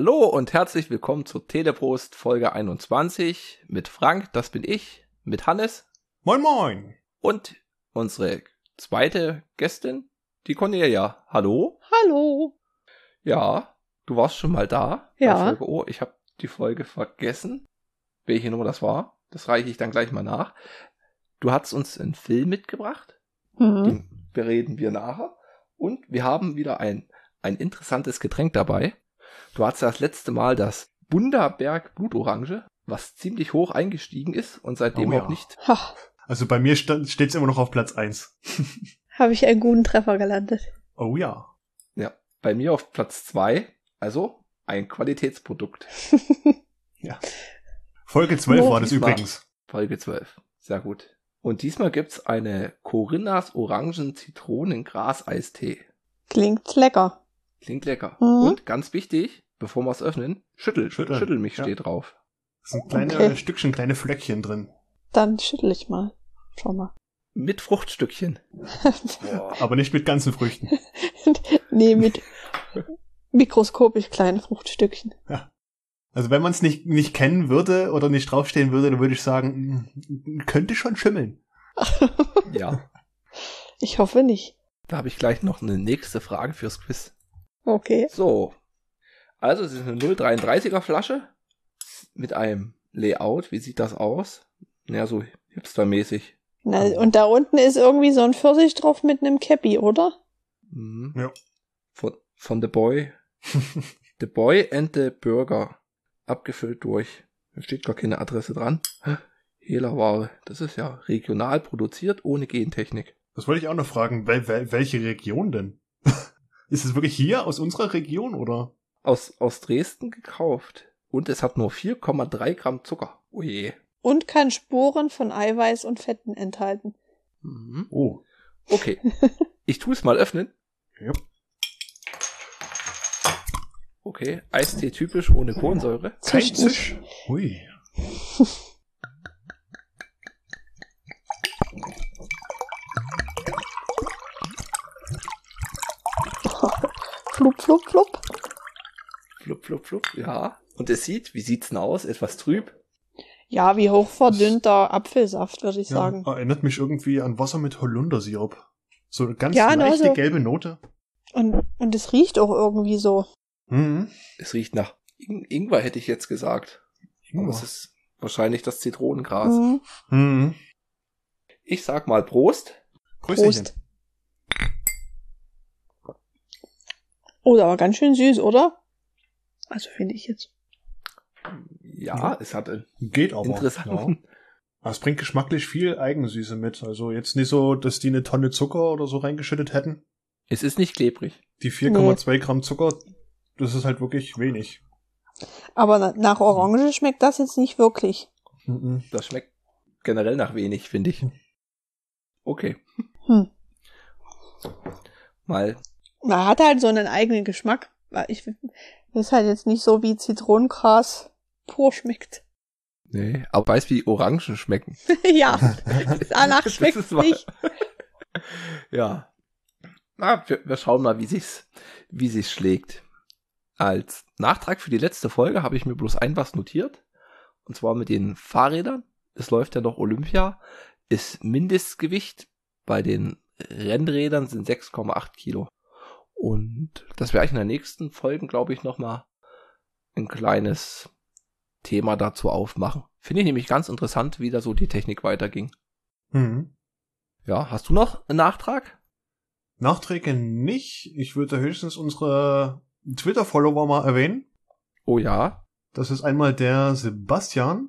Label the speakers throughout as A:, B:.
A: Hallo und herzlich willkommen zur Teleprost Folge 21 mit Frank, das bin ich, mit Hannes.
B: Moin moin.
A: Und unsere zweite Gästin, die Cornelia. Hallo.
C: Hallo.
A: Ja, du warst schon mal da.
C: Ja.
A: Folge oh, ich habe die Folge vergessen. Welche Nummer das war? Das reiche ich dann gleich mal nach. Du hast uns einen Film mitgebracht.
C: Mhm.
A: Den bereden wir nachher. Und wir haben wieder ein, ein interessantes Getränk dabei. Du hattest das letzte Mal das Bunderberg Blutorange, was ziemlich hoch eingestiegen ist und seitdem
B: Oh ja.
A: auch nicht.
C: Ha,
B: Also bei mir steht es immer noch auf Platz 1.
C: habe ich einen guten Treffer gelandet.
B: Oh ja.
A: Ja, bei mir auf Platz zwei. Also ein Qualitätsprodukt.
B: Folge 12
C: Oh,
B: war das übrigens.
A: Folge 12. Sehr gut. Und diesmal gibt's eine Corinnas Orangen Zitronen Gras Eistee.
C: Klingt lecker.
A: Klingt lecker.
C: Mhm.
A: Und ganz wichtig, bevor wir es öffnen, schüttel,
B: Schütteln,
A: schüttel mich
B: ja.
A: steht drauf.
B: Es sind kleine
C: Okay.
B: Stückchen, kleine Flöckchen drin.
C: Dann schüttel ich mal. Schau mal.
A: Mit Fruchtstückchen.
B: Aber nicht mit ganzen Früchten.
C: nee, mit mikroskopisch kleinen Fruchtstückchen.
B: Also wenn man es nicht, nicht kennen würde oder nicht draufstehen würde, dann würde ich sagen, mm, könnte schon schimmeln.
A: ja.
C: Ich hoffe nicht.
A: Da habe ich gleich noch eine nächste Frage fürs Quiz.
C: Okay.
A: So. Also es ist eine 0,33er Flasche mit einem Layout. Wie sieht das aus? Ja, so hipstermäßig.
C: Na, und da unten ist irgendwie so ein Pfirsich drauf mit einem Cappy, oder?
A: Mhm.
B: Ja.
A: Von, von The Boy. the Boy and the Burger. Abgefüllt durch. Da steht gar keine Adresse dran. Hehlerware. Das ist ja regional produziert ohne Gentechnik.
B: Das wollte ich auch noch fragen. Wel wel welche Region denn? Ist es wirklich hier aus unserer Region oder?
A: Aus, aus Dresden gekauft. Und es hat nur 4,3 Gramm Zucker. Oh je.
C: Und kann Spuren von Eiweiß und Fetten enthalten.
A: Mhm.
B: Oh.
A: Okay. Ich tue es mal öffnen.
B: Ja.
A: Okay. Eistee typisch ohne Kohlensäure.
B: Kein. Zisch. Hui.
C: Flup, flup, flup.
A: Flup, flup, flup. Ja. Und es sieht, wie sieht's denn aus? Etwas trüb.
C: Ja, wie hochverdünnter Apfelsaft, würde ich
B: Ja,
C: sagen.
B: erinnert mich irgendwie an Wasser mit Holundersirup. So eine ganz
C: Ja,
B: leichte
C: also-
B: gelbe Note.
C: Und, und es riecht auch irgendwie so.
B: Mhm.
A: Es riecht nach In Ingwer, hätte ich jetzt gesagt. Aber
B: Ingwer.
A: es ist wahrscheinlich das Zitronengras.
C: Mhm.
B: Mhm.
A: Ich sag mal Prost.
B: Prösterchen.
C: Prost. Oh, aber ganz schön süß, oder? Also finde ich jetzt.
A: Ja, es hat
B: Geht aber.
A: interessanten.
B: Ja. Aber es bringt geschmacklich viel Eigensüße mit. Also jetzt nicht so, dass die eine Tonne Zucker oder so reingeschüttet hätten.
A: Es ist nicht klebrig.
B: Die 4,2 Gramm Zucker, das ist halt wirklich wenig.
C: Aber na- nach Orange schmeckt das jetzt nicht wirklich.
B: Mhm.
A: Das schmeckt generell nach wenig, finde ich. Okay.
C: Hm.
A: Mal.
C: Man hat halt so einen eigenen Geschmack. Ich, das ist halt jetzt nicht so wie Zitronengras pur schmeckt.
A: Nee, aber weiß, wie Orangen schmecken.
C: ja, danach schmeckt es nicht.
A: Ja. Na, wir, wir schauen mal, wie sich's, wie sich's schlägt. Als Nachtrag für die letzte Folge habe ich mir bloß ein was notiert. Und zwar mit den Fahrrädern. Es läuft ja noch Olympia. Ist Mindestgewicht bei den Rennrädern sind 6,8 Kilo. Und das werde ich in der nächsten Folge, glaube ich, nochmal ein kleines Thema dazu aufmachen. Finde ich nämlich ganz interessant, wie da so die Technik weiterging.
B: Mhm.
A: Ja, hast du noch einen Nachtrag?
B: Nachträge nicht. Ich würde höchstens unsere Twitter-Follower mal erwähnen.
A: Oh ja.
B: Das ist einmal der Sebastian.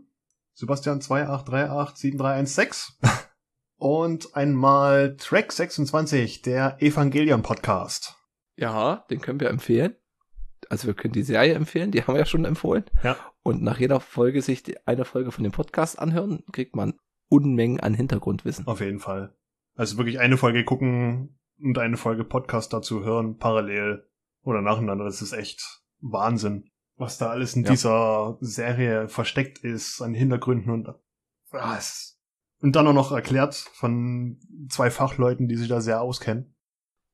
B: Sebastian 28387316. Und einmal Track26, der Evangelion Podcast.
A: Ja, den können wir empfehlen. Also wir können die Serie empfehlen, die haben wir ja schon empfohlen.
B: Ja.
A: Und nach jeder Folge sich die, eine Folge von dem Podcast anhören, kriegt man Unmengen an Hintergrundwissen.
B: Auf jeden Fall. Also wirklich eine Folge gucken und eine Folge Podcast dazu hören, parallel oder nacheinander. Das ist echt Wahnsinn, was da alles in
A: Ja.
B: dieser Serie versteckt ist an Hintergründen und was. Und dann auch noch erklärt von zwei Fachleuten, die sich da sehr auskennen.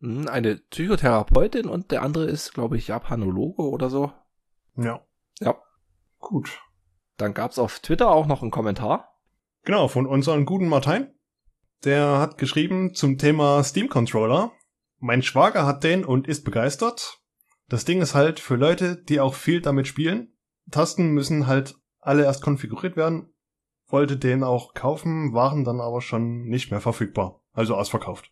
A: Hm, Eine Psychotherapeutin und der andere ist, glaube ich, Japanologe oder so.
B: Ja.
A: Ja.
B: Gut.
A: Dann gab's auf Twitter auch noch einen Kommentar.
B: Genau, von unserem guten Martin. Der hat geschrieben zum Thema Steam Controller. Mein Schwager hat den und ist begeistert. Das Ding ist halt für Leute, die auch viel damit spielen. Tasten müssen halt alle erst konfiguriert werden. Wollte den auch kaufen, waren dann aber schon nicht mehr verfügbar. Also ausverkauft.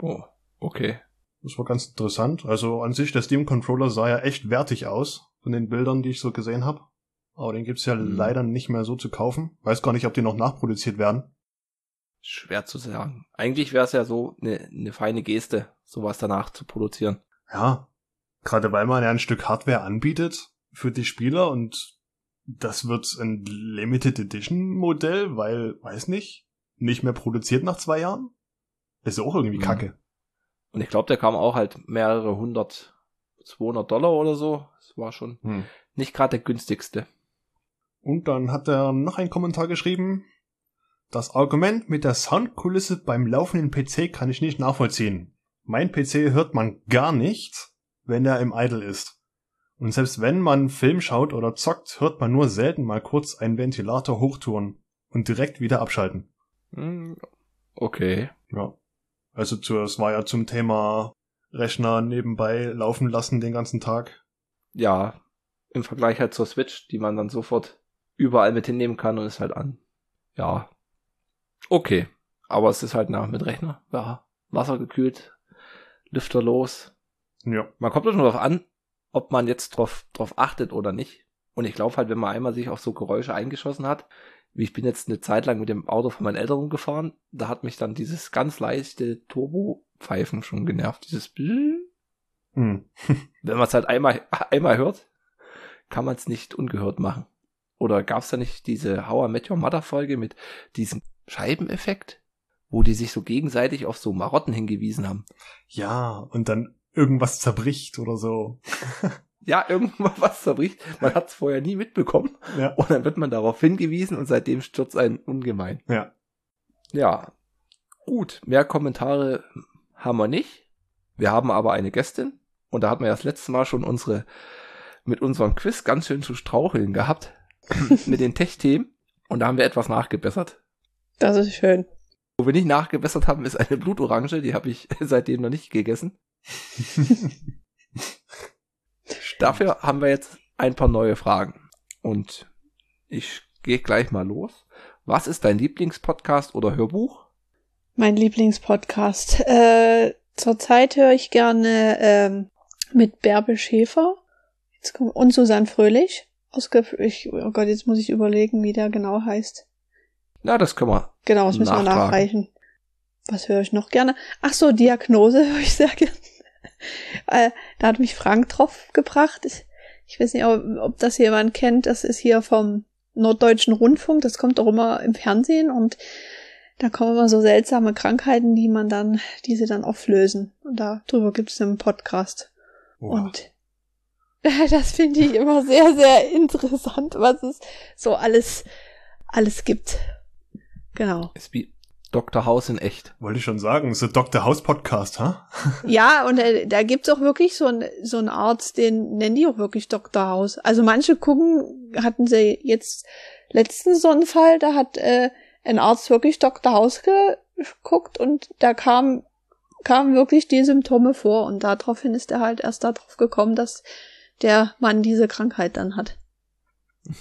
A: Oh, okay.
B: Das war ganz interessant. Also an sich, der Steam Controller sah ja echt wertig aus, von den Bildern, die ich so gesehen habe. Aber den gibt's ja
A: Mhm.
B: leider nicht mehr so zu kaufen. Weiß gar nicht, ob die noch nachproduziert werden.
A: Schwer zu sagen. Eigentlich wäre es ja so eine ne feine Geste, sowas danach zu produzieren.
B: Ja, gerade weil man ja ein Stück Hardware anbietet für die Spieler und das wird ein Limited Edition Modell, weil, weiß nicht, nicht mehr produziert nach zwei Jahren. Ist auch irgendwie
A: Mhm.
B: kacke.
A: Und ich glaube, der kam auch halt mehrere hundert, 200 Dollar oder so. Das war schon
B: Hm.
A: nicht gerade der günstigste.
B: Und dann hat er noch einen Kommentar geschrieben. Das Argument mit der Soundkulisse beim laufenden PC kann ich nicht nachvollziehen. Mein PC hört man gar nicht, wenn er im Idle ist. Und selbst wenn man Film schaut oder zockt, hört man nur selten mal kurz einen Ventilator hochtouren und direkt wieder abschalten.
A: Hm, Okay.
B: Ja. Also zu, es war ja zum Thema Rechner nebenbei laufen lassen den ganzen Tag.
A: Ja, im Vergleich halt zur Switch, die man dann sofort überall mit hinnehmen kann und ist halt an. Ja. Okay. Aber es ist halt nach mit Rechner. Ja. Wasser gekühlt. Lüfter los.
B: Ja.
A: Man kommt doch nur darauf an, ob man jetzt drauf, drauf achtet oder nicht. Und ich glaube halt, wenn man einmal sich auf so Geräusche eingeschossen hat, ich bin jetzt eine Zeit lang mit dem Auto von meinen Eltern rumgefahren, da hat mich dann dieses ganz leichte Turbo-Pfeifen schon genervt. Dieses.
B: Hm.
A: Wenn man es halt einmal, einmal hört, kann man es nicht ungehört machen. Oder gab es da nicht diese How I Met Your Mother Folge mit diesem Scheibeneffekt, wo die sich so gegenseitig auf so Marotten hingewiesen haben?
B: Ja, und dann irgendwas zerbricht oder so.
A: Ja, irgendwann was zerbricht. Man hat es vorher nie mitbekommen.
B: Ja.
A: Und dann wird man darauf hingewiesen und seitdem stürzt einen ungemein.
B: Ja.
A: Ja. Gut, mehr Kommentare haben wir nicht. Wir haben aber eine Gästin. Und da hatten wir ja das letzte Mal schon unsere, mit unserem Quiz ganz schön zu straucheln gehabt. mit den Tech-Themen. Und da haben wir etwas nachgebessert.
C: Das ist schön.
A: Wo wir nicht nachgebessert haben, ist eine Blutorange. Die habe ich seitdem noch nicht gegessen. Dafür haben wir jetzt ein paar neue Fragen. Und ich gehe gleich mal los. Was ist dein Lieblingspodcast oder Hörbuch?
C: Mein Lieblingspodcast. Äh, zurzeit höre ich gerne ähm, mit Bärbe Schäfer jetzt kommt, und Susanne Fröhlich. Ich, oh Gott, jetzt muss ich überlegen, wie der genau heißt.
A: Na, das können wir.
C: Genau, das müssen wir
A: Nachtragen.
C: nachreichen. Was höre ich noch gerne? Ach so, Diagnose höre ich sehr gerne. Äh, da hat mich Frank drauf gebracht. Ich, ich weiß nicht, ob, ob das jemand kennt. Das ist hier vom Norddeutschen Rundfunk. Das kommt auch immer im Fernsehen und da kommen immer so seltsame Krankheiten, die man dann, die sie dann auflösen. Und darüber gibt es einen Podcast.
B: Wow.
C: Und das finde ich immer sehr, sehr interessant, was es so alles, alles gibt. Genau.
A: Ist wie Dr. House in echt.
B: Wollte ich schon sagen, so Dr. House Podcast, ha?
C: Ja, und äh, da gibt's auch wirklich so ein so ein Arzt, den nennen die auch wirklich Dr. House. Also manche gucken, hatten sie jetzt letztens so einen Fall, da hat äh, ein Arzt wirklich Dr. House geguckt und da kam kamen wirklich die Symptome vor und daraufhin ist er halt erst darauf gekommen, dass der Mann diese Krankheit dann hat.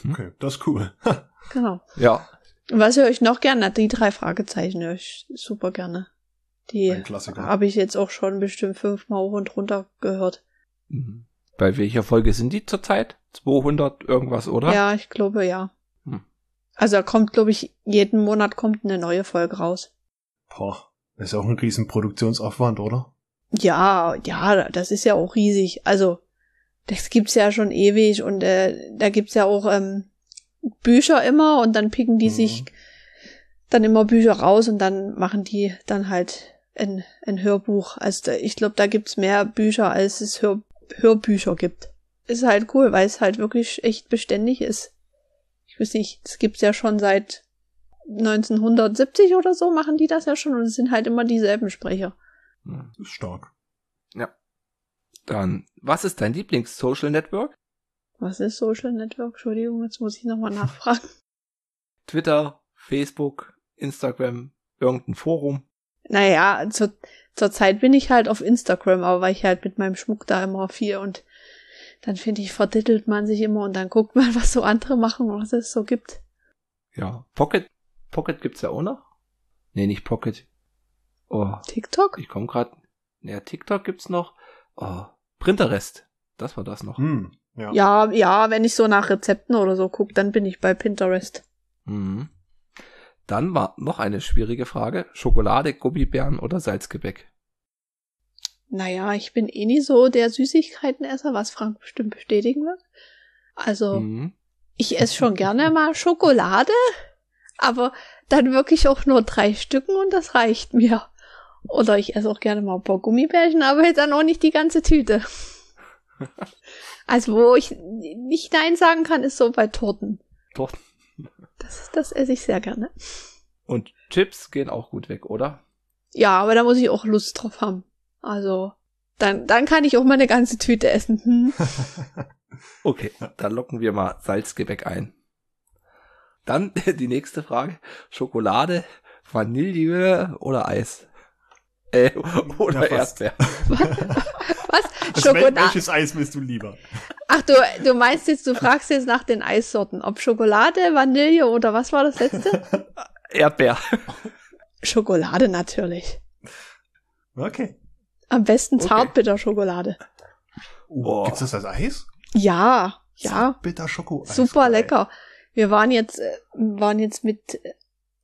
B: Okay, das ist cool.
C: Genau.
A: Ja.
C: Was höre ich noch gerne? Die drei Fragezeichen höre ich super gerne. Die habe ich jetzt auch schon bestimmt fünfmal hoch und runter gehört.
A: Mhm. Bei welcher Folge sind die zurzeit? 200 irgendwas, oder?
C: Ja, ich glaube ja.
A: Hm.
C: Also da kommt, glaube ich, jeden Monat kommt eine neue Folge raus.
B: Boah, das ist ja auch ein riesen Produktionsaufwand, oder?
C: Ja, ja, das ist ja auch riesig. Also das gibt's ja schon ewig und äh, da gibt's ja auch ähm, Bücher immer und dann picken die
B: Mhm.
C: sich dann immer Bücher raus und dann machen die dann halt ein, ein Hörbuch. Also da, ich glaube, da gibt's mehr Bücher, als es Hör, Hörbücher gibt. Ist halt cool, weil es halt wirklich echt beständig ist. Ich weiß nicht, es gibt's ja schon seit 1970 oder so machen die das ja schon und es sind halt immer dieselben Sprecher.
A: Hm.
B: Das ist stark.
A: Dann, was ist dein Lieblings-Social Network?
C: Was ist Social Network? Entschuldigung, jetzt muss ich nochmal nachfragen.
A: Twitter, Facebook, Instagram, irgendein Forum.
C: Naja, zur, zur Zeit bin ich halt auf Instagram, aber weil ich halt mit meinem Schmuck da immer viel und dann finde ich, verdittelt man sich immer und dann guckt man, was so andere machen und was es so gibt.
A: Ja, Pocket, Pocket gibt's ja auch noch. Nee, nicht Pocket. Oh,
C: TikTok?
A: ich komme gerade. Ja, TikTok gibt's noch. Oh, Printerest. Das war das noch.
B: Hm, ja.
C: Ja, ja, wenn ich so nach Rezepten oder so gucke, dann bin ich bei Pinterest.
A: Mhm. Dann war noch eine schwierige Frage. Schokolade, Gummibären oder Salzgebäck?
C: Naja, ich bin eh nie so der Süßigkeitenesser, was Frank bestimmt bestätigen wird. Also,
A: Mhm.
C: ich esse schon gerne mal Schokolade, aber dann wirklich auch nur drei Stücken und das reicht mir. Oder ich esse auch gerne mal ein paar Gummibärchen, aber jetzt dann auch nicht die ganze Tüte. Also, wo ich nicht Nein sagen kann, ist so bei Torten.
A: Torten.
C: Das, das esse ich sehr gerne.
A: Und Chips gehen auch gut weg, oder?
C: Ja, aber da muss ich auch Lust drauf haben. Also, dann, dann kann ich auch mal eine ganze Tüte essen. Hm.
A: Okay, dann locken wir mal Salzgebäck ein. Dann die nächste Frage. Schokolade, Vanille oder Eis? Äh, oder. Erdbeer.
C: Was? Schokolade?
B: welches Eis willst du lieber?
C: Ach, du, du meinst jetzt, du fragst jetzt nach den Eissorten. Ob Schokolade, Vanille oder was war das letzte?
A: Erdbeer.
C: Schokolade natürlich.
B: Okay.
C: Am besten. Zartbitterschokolade.
B: Uh,
A: Oh.
B: Gibt's das als Eis?
C: Ja, ja.
B: Bitter Schoko.
C: Super lecker. Wir waren jetzt, äh, waren jetzt mit äh,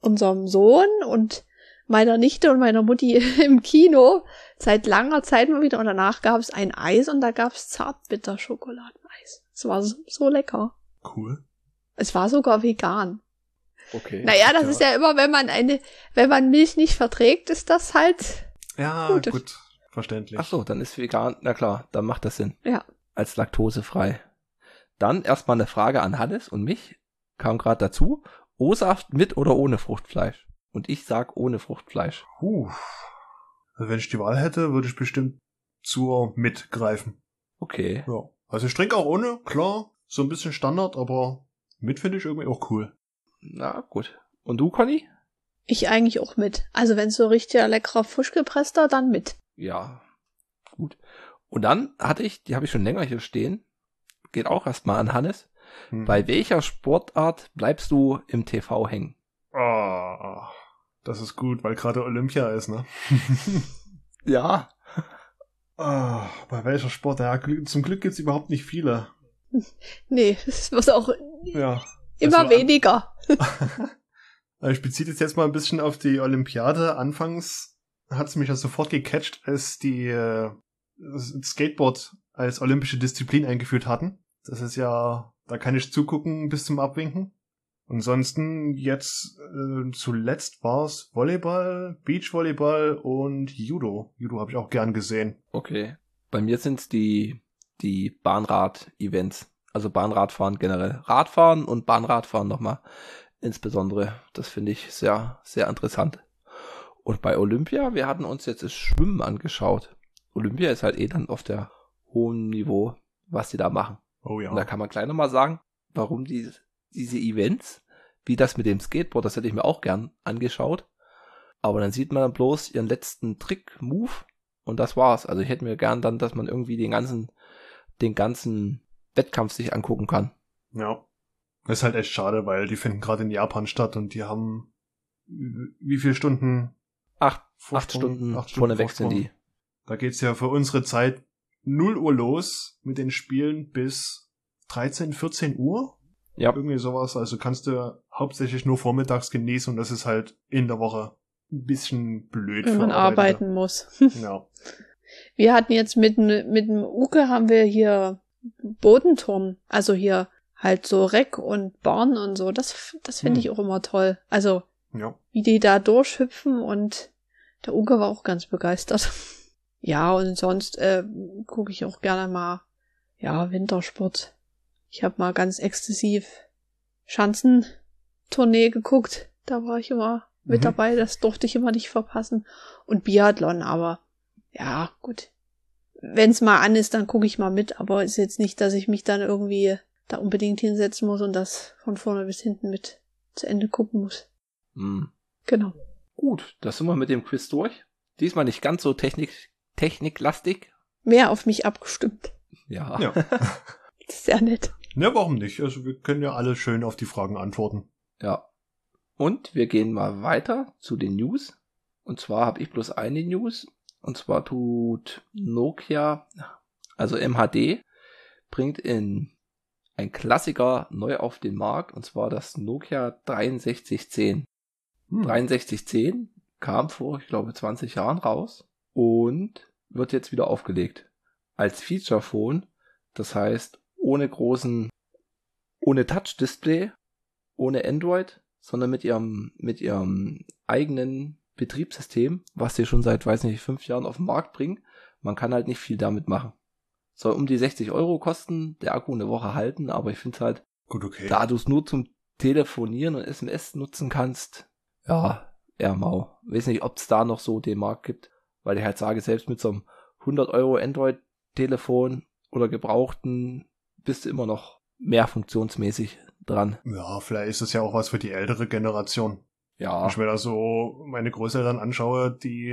C: unserem Sohn und meiner Nichte und meiner Mutti im Kino seit langer Zeit mal wieder und danach gab es ein Eis und da gab es Zartbitterschokoladeneis. Es war so, so lecker.
B: Cool.
C: Es war sogar vegan.
A: Okay.
C: Naja, das
B: Ja.
C: ist ja immer, wenn man eine, wenn man Milch nicht verträgt, ist das halt,
B: Ja,
C: Gut.
B: gut. Verständlich.
A: Ach so, dann ist vegan. Na klar, dann macht das Sinn.
C: Ja.
A: Als laktosefrei. Dann erstmal eine Frage an Hannes und mich. Kam gerade dazu. O-Saft mit oder ohne Fruchtfleisch? Und ich sag ohne Fruchtfleisch.
B: Puh. Also wenn ich die Wahl hätte, würde ich bestimmt zur mitgreifen.
A: Okay.
B: Ja. Also ich trinke auch ohne, klar. So ein bisschen Standard, aber mit finde ich irgendwie auch cool.
A: Na gut. Und du, Conny?
C: ich eigentlich auch mit. Also wenn so richtig leckerer frisch gepresster, dann mit.
A: Ja. Gut. Und dann hatte ich, die habe ich schon länger hier stehen. Geht auch erstmal an Hannes.
B: Hm.
A: Bei welcher Sportart bleibst du im TV hängen?
B: Ah, das ist gut, weil gerade Olympia ist, ne?
A: Ja.
B: Ah, bei welcher Sport? Ja, Glück- zum Glück gibt's überhaupt nicht viele.
C: Nee, es wird auch
B: Ja.
C: immer
B: Also,
C: weniger.
B: Ich beziehe das jetzt mal ein bisschen auf die Olympiade. Anfangs hat's mich ja sofort gecatcht, als die äh, Skateboard als olympische Disziplin eingeführt hatten. Das ist ja, da kann ich zugucken bis zum Abwinken. Ansonsten jetzt äh, zuletzt war's Volleyball, Beachvolleyball und Judo. Judo habe ich auch gern gesehen.
A: Okay. Bei mir sind's die, die Bahnrad-Events. Also Bahnradfahren generell. Radfahren und Bahnradfahren nochmal. Insbesondere. Das finde ich sehr, sehr interessant. Und bei Olympia, wir hatten uns jetzt das Schwimmen angeschaut. Olympia ist halt eh dann auf der hohen Niveau, was die da machen.
B: Oh ja.
A: Und da kann man gleich nochmal sagen, warum die, diese Events, wie das mit dem Skateboard, das hätte ich mir auch gern angeschaut. Aber dann sieht man dann bloß ihren letzten Trick, Move und das war's. Also ich hätte mir gern dann, dass man irgendwie den ganzen, den ganzen Wettkampf sich angucken kann.
B: Ja. Das ist halt echt schade, weil die finden gerade in Japan statt und die haben wie viele Stunden
A: Acht, acht
B: Vorsprung?
A: Stunden
B: Acht
A: vorne weg sind die.
B: Da geht's ja für unsere Zeit 0 Uhr los mit den Spielen bis 13, 14 Uhr.
A: Ja,
B: Irgendwie sowas. Also kannst du hauptsächlich nur vormittags genießen und das ist halt in der Woche ein bisschen blöd
C: wenn man arbeiten muss.
B: Ja.
C: Wir hatten jetzt mit, mit dem Uke haben wir hier Bodenturm. Also hier halt so Reck und Bahn und so. Das, das finde
B: Hm.
C: ich auch immer toll. Also,
B: Ja.
C: wie die da durchhüpfen und der Uke war auch ganz begeistert. Ja, und sonst äh, gucke ich auch gerne mal, ja, Wintersport. Ich habe mal ganz exzessiv Schanzentournee geguckt. Da war ich immer mit
B: Mhm.
C: dabei. Das durfte ich immer nicht verpassen. Und Biathlon, aber ja, gut. Wenn's mal an ist, dann gucke ich mal mit, aber ist jetzt nicht, dass ich mich dann irgendwie da unbedingt hinsetzen muss und das von vorne bis hinten mit zu Ende gucken muss.
A: Hm.
C: Genau.
A: Gut, da sind wir mit dem Quiz durch. Diesmal nicht ganz so technik, techniklastig.
C: Mehr auf mich abgestimmt.
A: Ja.
B: Ja.
C: Sehr nett.
B: Ne, warum nicht? Also wir können ja alle schön auf die Fragen antworten.
A: Ja. Und wir gehen mal weiter zu den News. Und zwar habe ich bloß eine News. Und zwar tut Nokia, also MHD, bringt in ein Klassiker neu auf den Markt. Und zwar das Nokia 6310.
B: Hm.
A: 6310 kam vor, ich glaube, 20 Jahren raus und wird jetzt wieder aufgelegt. Als Feature-Phone, das heißt ohne großen, ohne Touch-Display, ohne Android, sondern mit ihrem, mit ihrem eigenen Betriebssystem, was sie schon seit, weiß nicht, fünf Jahren auf den Markt bringen. Man kann halt nicht viel damit machen. Soll um die 60 Euro kosten, der Akku eine Woche halten, aber ich finde halt,
B: Gut, okay.
A: da du es nur zum Telefonieren und SMS nutzen kannst, ja, eher mau. Weiß nicht, ob es da noch so den Markt gibt, weil ich halt sage, selbst mit so einem 100 Euro Android-Telefon oder gebrauchten bist du immer noch mehr funktionsmäßig dran.
B: Ja, vielleicht ist es ja auch was für die ältere Generation.
A: Ja,
B: Wenn ich mir da so meine Großeltern anschaue, die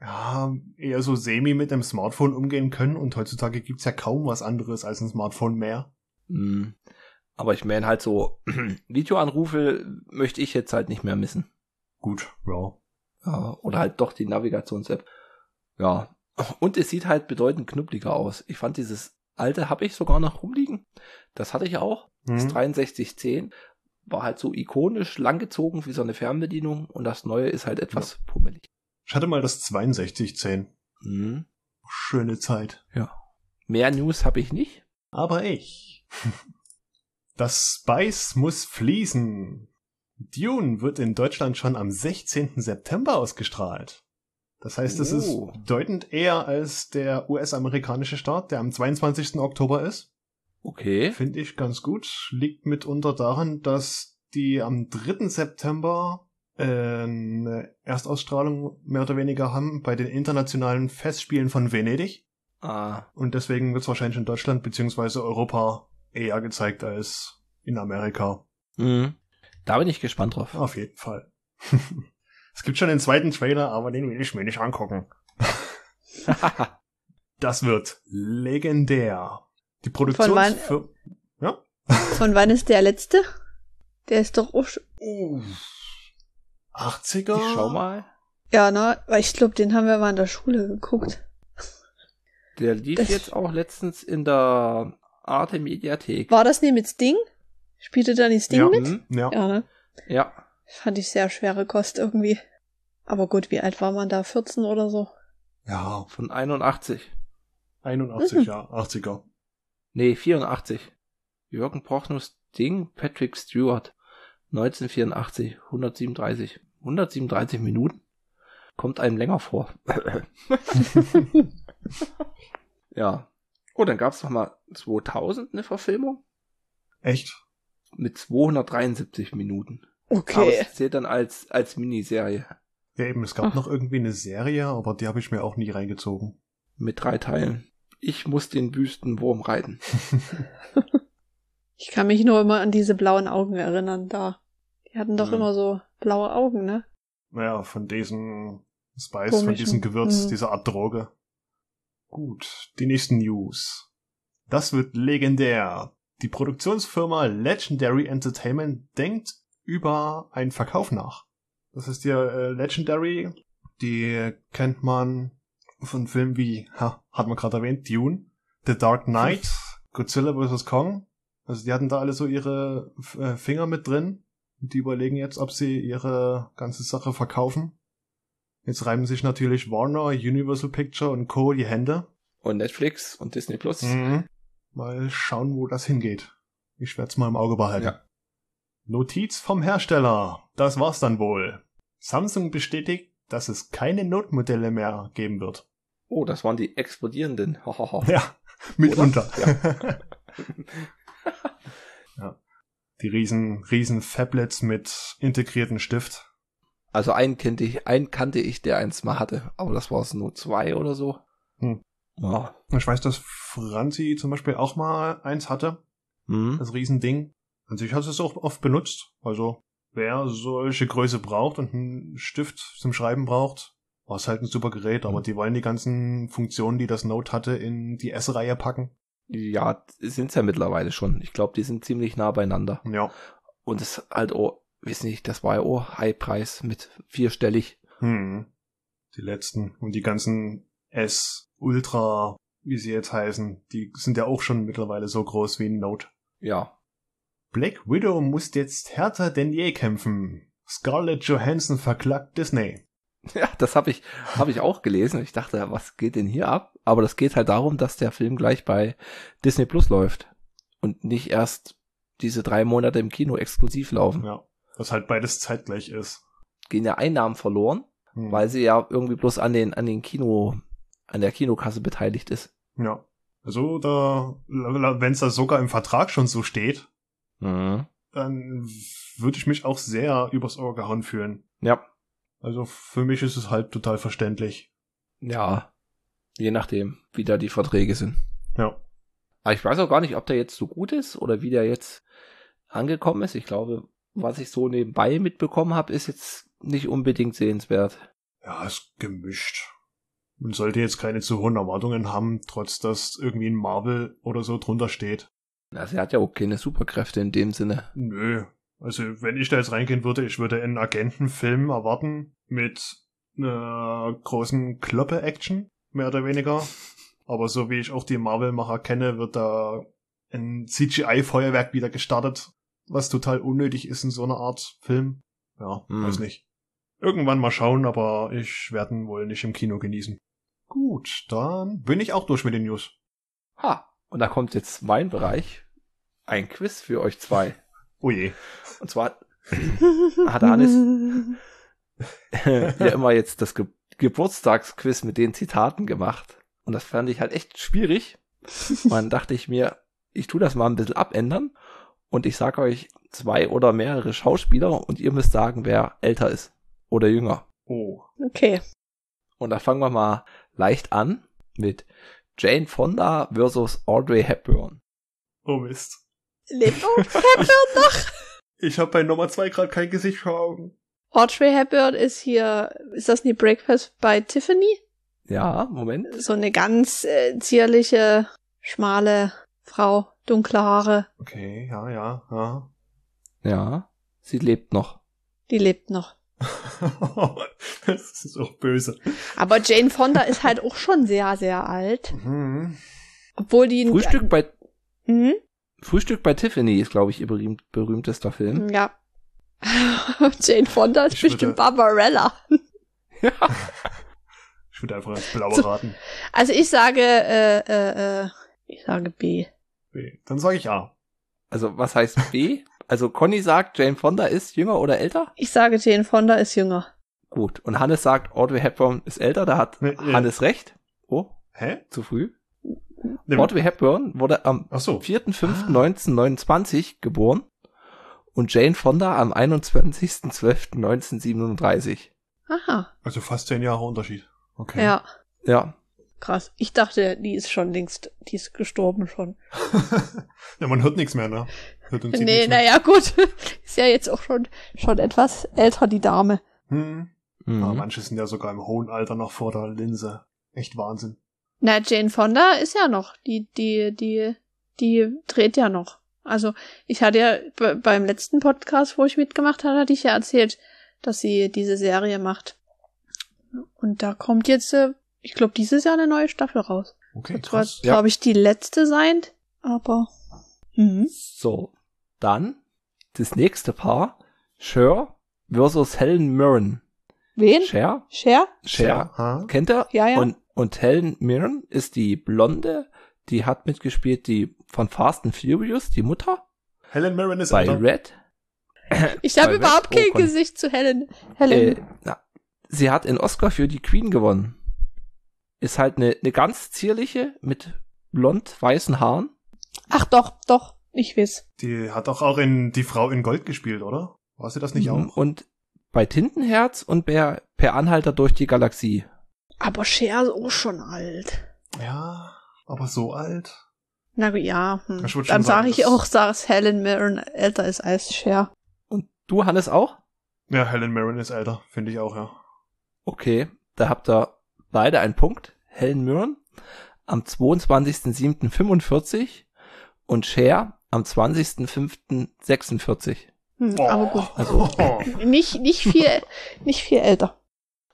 B: ja eher so semi mit dem Smartphone umgehen können und heutzutage gibt's ja kaum was anderes als ein Smartphone mehr.
A: mh. aber ich meine halt so, Videoanrufe möchte ich jetzt halt nicht mehr missen.
B: Gut, ja.
A: Ja, oder halt doch die Navigations-App. Ja. Und es sieht halt bedeutend knuppeliger aus. Ich fand dieses alte habe ich sogar noch rumliegen. Das hatte ich auch. Das
B: Hm.
A: 6310 war halt so ikonisch langgezogen wie so eine Fernbedienung und das neue ist halt etwas pummelig.
B: Ich hatte mal das 6210.
A: Mhm.
B: Schöne Zeit.
A: Mehr News habe ich nicht.
B: Aber ich. Das Spice muss fließen. Dune wird in Deutschland schon am 16. September ausgestrahlt. Das heißt, es ist
A: Oh.
B: bedeutend eher als der US-amerikanische Start, der am 22. Oktober ist.
A: Okay.
B: Finde ich ganz gut. Liegt mitunter daran, dass die am 3. September äh, eine Erstausstrahlung mehr oder weniger haben bei den internationalen Festspielen von Venedig.
A: Ah,
B: Und deswegen wird es wahrscheinlich in Deutschland beziehungsweise Europa eher gezeigt als in Amerika.
A: mhm. Da bin ich gespannt drauf.
B: Auf jeden Fall. es gibt schon den zweiten Trailer, aber den will ich mir nicht angucken. Das wird legendär. Die Produktions...
C: wann-
B: für- Ja?
C: Von wann ist der letzte? Der ist doch auch schon,
B: Uh, 80er?
A: ich schau mal.
C: ja, ne, weil ich glaube, den haben wir mal in der Schule geguckt.
A: Der lief
C: Das-
A: jetzt auch letztens in der Arte Mediathek.
C: War das nicht mit Sting? Spielte da nicht Sting
B: Ja.
C: mit?
A: Mhm.
B: Ja.
C: Ja, ne?
A: Ja.
C: Fand ich sehr schwere Kost irgendwie. Aber gut, wie alt war man da? 14 oder so?
B: Ja,
A: Von 81.
B: 81,
C: Mhm.
B: ja, 80er.
A: Nee, 84. Jürgen Prochnus Ding, Patrick Stewart. 1984, 137. 137 Minuten? Kommt einem länger vor. ja. Oh, dann gab's noch mal 2000 eine Verfilmung
B: Echt?
A: mit 273 Minuten. Aber
C: Okay.
A: es zählt dann als, als Miniserie
B: Ja, eben, es gab
C: Ach.
B: noch irgendwie eine Serie, aber die habe ich mir auch nie reingezogen.
A: mit drei Teilen. Ich muss den Wüstenwurm reiten.
C: Ich kann mich nur immer an diese blauen Augen erinnern da. Die hatten doch
A: Mhm.
C: immer so blaue Augen, ne?
B: Naja, von diesem Spice, von
C: Komischen.
B: diesem Gewürz,
C: Mhm.
B: dieser Art Droge. Gut, die nächsten News. Das wird legendär. Die Produktionsfirma Legendary Entertainment denkt über einen Verkauf nach. Das ist ja äh, Legendary, die kennt man von Filmen wie, ha, hat man gerade erwähnt, Dune, The Dark Knight, Godzilla vs. Kong. Also die hatten da alle so ihre äh, Finger mit drin. Und die überlegen jetzt, ob sie ihre ganze Sache verkaufen. Jetzt reiben sich natürlich Warner, Universal Picture und Co. die Hände.
A: Und Netflix und Disney Plus.
B: Mhm. Mal schauen, wo das hingeht. Ich werde es mal im Auge behalten.
A: Ja.
B: Notiz vom Hersteller. Das war's dann wohl. Samsung bestätigt, dass es keine Note-Modelle mehr geben wird.
A: Oh, das waren die explodierenden.
B: Ja, mitunter.
A: Ja.
B: ja. Die riesen, riesen Phablets mit integrierten Stift.
A: Also einen kannte ich, einen kannte ich, der eins mal hatte, aber das war es nur zwei oder so.
B: Hm.
A: Ja.
B: Ich weiß, dass Franzi zum Beispiel auch mal eins hatte.
A: Mhm.
B: Das Riesending. Und ich habe es auch oft benutzt. Also, wer solche Größe braucht und einen Stift zum Schreiben braucht, war es halt ein super Gerät. Aber
A: Mhm.
B: die wollen die ganzen Funktionen, die das Note hatte, in die S-Reihe packen.
A: Ja, sind's ja mittlerweile schon. Ich glaube, die sind ziemlich nah beieinander.
B: Ja.
A: Und es halt auch, weiß nicht, das war ja auch High-Preis mit vierstellig.
B: Hm. Die letzten. Und die ganzen S Ultra, wie sie jetzt heißen, die sind ja auch schon mittlerweile so groß wie ein Note.
A: Ja.
B: Black Widow muss jetzt härter denn je kämpfen. Scarlett Johansson verklagt Disney.
A: Ja, das habe ich, hab ich auch gelesen. Ich dachte, was geht denn hier ab? Aber das geht halt darum, dass der Film gleich bei Disney Plus läuft. Und nicht erst diese drei Monate im Kino exklusiv laufen.
B: Ja. Was halt beides zeitgleich ist.
A: Gehen ja Einnahmen verloren,
B: Hm.
A: weil sie ja irgendwie bloß an den, an den Kino, an der Kinokasse beteiligt ist.
B: Ja. Also da, wenn es da sogar im Vertrag schon so steht,
A: Mhm.
B: dann würde ich mich auch sehr übers Ohr gehauen fühlen.
A: Ja.
B: Also für mich ist es halt total verständlich.
A: Ja. Je nachdem, wie da die Verträge sind.
B: Ja.
A: Aber ich weiß auch gar nicht, ob der jetzt so gut ist oder wie der jetzt angekommen ist. Ich glaube, was ich so nebenbei mitbekommen habe, ist jetzt nicht unbedingt sehenswert.
B: Ja, ist gemischt. Man sollte jetzt keine zu hohen Erwartungen haben, trotz dass irgendwie ein Marvel oder so drunter steht.
A: Also er hat ja auch keine Superkräfte in dem Sinne.
B: Nö. Also wenn ich da jetzt reingehen würde, ich würde einen Agentenfilm erwarten mit einer großen Kloppe-Action, mehr oder weniger. Aber so wie ich auch die Marvel-Macher kenne, wird da ein CGI-Feuerwerk wieder gestartet, was total unnötig ist in so einer Art Film. Ja,
A: Hm.
B: weiß nicht. Irgendwann mal schauen, aber ich werde ihn wohl nicht im Kino genießen. Gut, dann bin ich auch durch mit den News.
A: Ha, und da kommt jetzt mein Bereich. Ein Quiz für euch zwei.
B: Oh je.
A: Und zwar hat Hannes ja immer jetzt das Ge Geburtstagsquiz mit den Zitaten gemacht. Und das fand ich halt echt schwierig. Und dann dachte ich mir, ich tu das mal ein bisschen abändern. Und ich sage euch zwei oder mehrere Schauspieler und ihr müsst sagen, wer älter ist oder jünger.
B: Oh.
C: Okay.
A: Und da fangen wir mal leicht an mit Jane Fonda versus Audrey Hepburn.
B: Oh Mist.
C: Lebt Audrey Hepburn noch?
B: Ich habe bei Nummer zwei gerade kein Gesicht vor Augen.
C: Audrey Hepburn ist hier, ist das nicht Breakfast bei Tiffany?
A: Ja, Moment.
C: So eine ganz äh, zierliche, schmale Frau, dunkle Haare.
B: Okay, ja, ja, ja.
A: Ja, sie lebt noch.
C: Die lebt noch.
B: das ist auch böse.
C: Aber Jane Fonda ist halt auch schon sehr, sehr alt.
B: Mhm.
C: Obwohl die...
A: Frühstück bei,
C: Mhm.
A: Frühstück bei Tiffany ist, glaube ich, ihr berühmt, berühmtester Film.
C: Ja. Jane Fonda ist
B: Ich würde-
C: bestimmt Barbarella.
A: Ja.
B: Ich würde einfach ins Blaue
C: So.
B: raten.
C: Also ich sage, äh, äh, äh, ich sage B.
B: B. Dann sage ich A.
A: Also, was heißt B? Also, Conny sagt, Jane Fonda ist jünger oder älter?
C: Ich sage, Jane Fonda ist jünger.
A: Gut. Und Hannes sagt, Audrey Hepburn ist älter. Da hat
B: Nee, nee.
A: Hannes recht. Oh,
B: Hä?
A: zu früh.
B: Nee,
A: Audrey Hepburn wurde am
B: so.
A: 4.5.1929 geboren und Jane Fonda am 21.12.1937.
C: Aha.
B: Also fast zehn Jahre Unterschied. Okay.
C: Ja,
A: Ja,
C: krass. Ich dachte, die ist schon längst, die ist gestorben schon.
B: ja, man hört nichts mehr, ne? Hört sieht
C: Nee, naja, gut. Ist ja jetzt auch schon, schon etwas älter, die Dame.
B: Hm.
A: mhm.
B: Ja, manche sind ja sogar im hohen Alter noch vor der Linse. Echt Wahnsinn.
C: Na, Jane Fonda ist ja noch. Die, die, die, die dreht ja noch. Also, ich hatte ja be- beim letzten Podcast, wo ich mitgemacht hatte, hatte ich ja erzählt, dass sie diese Serie macht. Und da kommt jetzt, äh, ich glaube, dieses Jahr eine neue Staffel raus.
B: Okay,
C: Das wird,
B: krass.
A: Ja.
C: glaube ich, die letzte sein, aber. Mhm.
A: So, dann das nächste Paar. Cher versus Helen Mirren.
C: Wen?
A: Cher?
C: Cher?
A: Cher.
B: Ha?
A: Kennt er?
C: Ja, ja.
A: Und, und Helen Mirren ist die Blonde, die hat mitgespielt, die von Fast and Furious, die Mutter.
B: Helen Mirren ist
A: Bei
B: älter.
A: Red.
C: Ich habe überhaupt
A: Red
C: kein. Gesicht zu Helen. Helen.
A: Äh, na, sie hat einen Oscar für die Queen gewonnen. Ist halt eine, eine ganz zierliche mit blond-weißen Haaren.
C: Ach doch, doch. Ich weiß.
B: Die hat doch auch in Die Frau in Gold gespielt, oder? War sie das nicht
A: Mhm.
B: auch?
A: Und bei Tintenherz und per, per Anhalter durch die Galaxie.
C: Aber Cher ist auch schon alt.
B: Ja, aber so alt.
C: Na gut, ja. Hm.
B: Ich
C: Dann
B: sagen,
C: sage ich
B: das-
C: auch, dass Helen Mirren älter ist als Cher.
A: Und du, Hannes, auch?
B: Ja, Helen Mirren ist älter, finde ich auch, ja.
A: Okay, da habt ihr beide einen Punkt. Helen Mirren am 22.07.45 und Cher am 20.05.46.
C: Hm,
B: Oh.
C: Aber gut.
A: Also-
C: Nicht, nicht viel, nicht viel älter.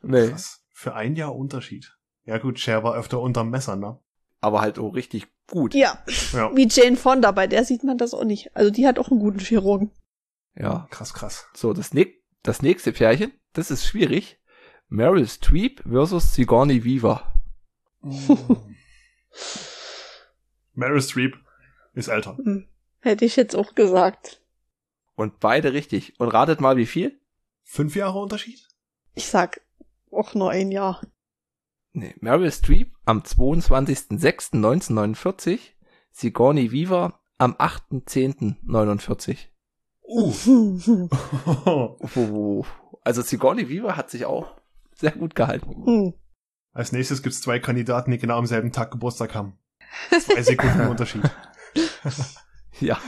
A: Nee.
B: Krass. Für ein Jahr Unterschied. Ja gut, Cher war öfter unterm Messer, ne?
A: Aber halt auch richtig gut.
C: Ja,
B: Ja.
C: wie Jane Fonda, bei der sieht man das auch nicht. Also die hat auch einen guten Chirurgen.
A: Ja.
B: Krass, krass.
A: So, das, ne das nächste Pärchen, das ist schwierig. Meryl Streep versus Sigourney Weaver.
B: Meryl Streep ist älter.
C: Hm. Hätte ich jetzt auch gesagt.
A: Und beide richtig. Und ratet mal, wie viel?
B: Fünf Jahre Unterschied?
C: Ich sag auch nur ein Jahr.
A: Nee, Meryl Streep am 22.06.1949, Sigourney Weaver am 8.10.49.
B: Uh.
A: Oh, Also Sigourney Weaver hat sich auch sehr gut gehalten.
C: Hm.
B: Als nächstes gibt's zwei Kandidaten, die genau am selben Tag Geburtstag haben. Zwei Sekunden Unterschied.
A: Ja.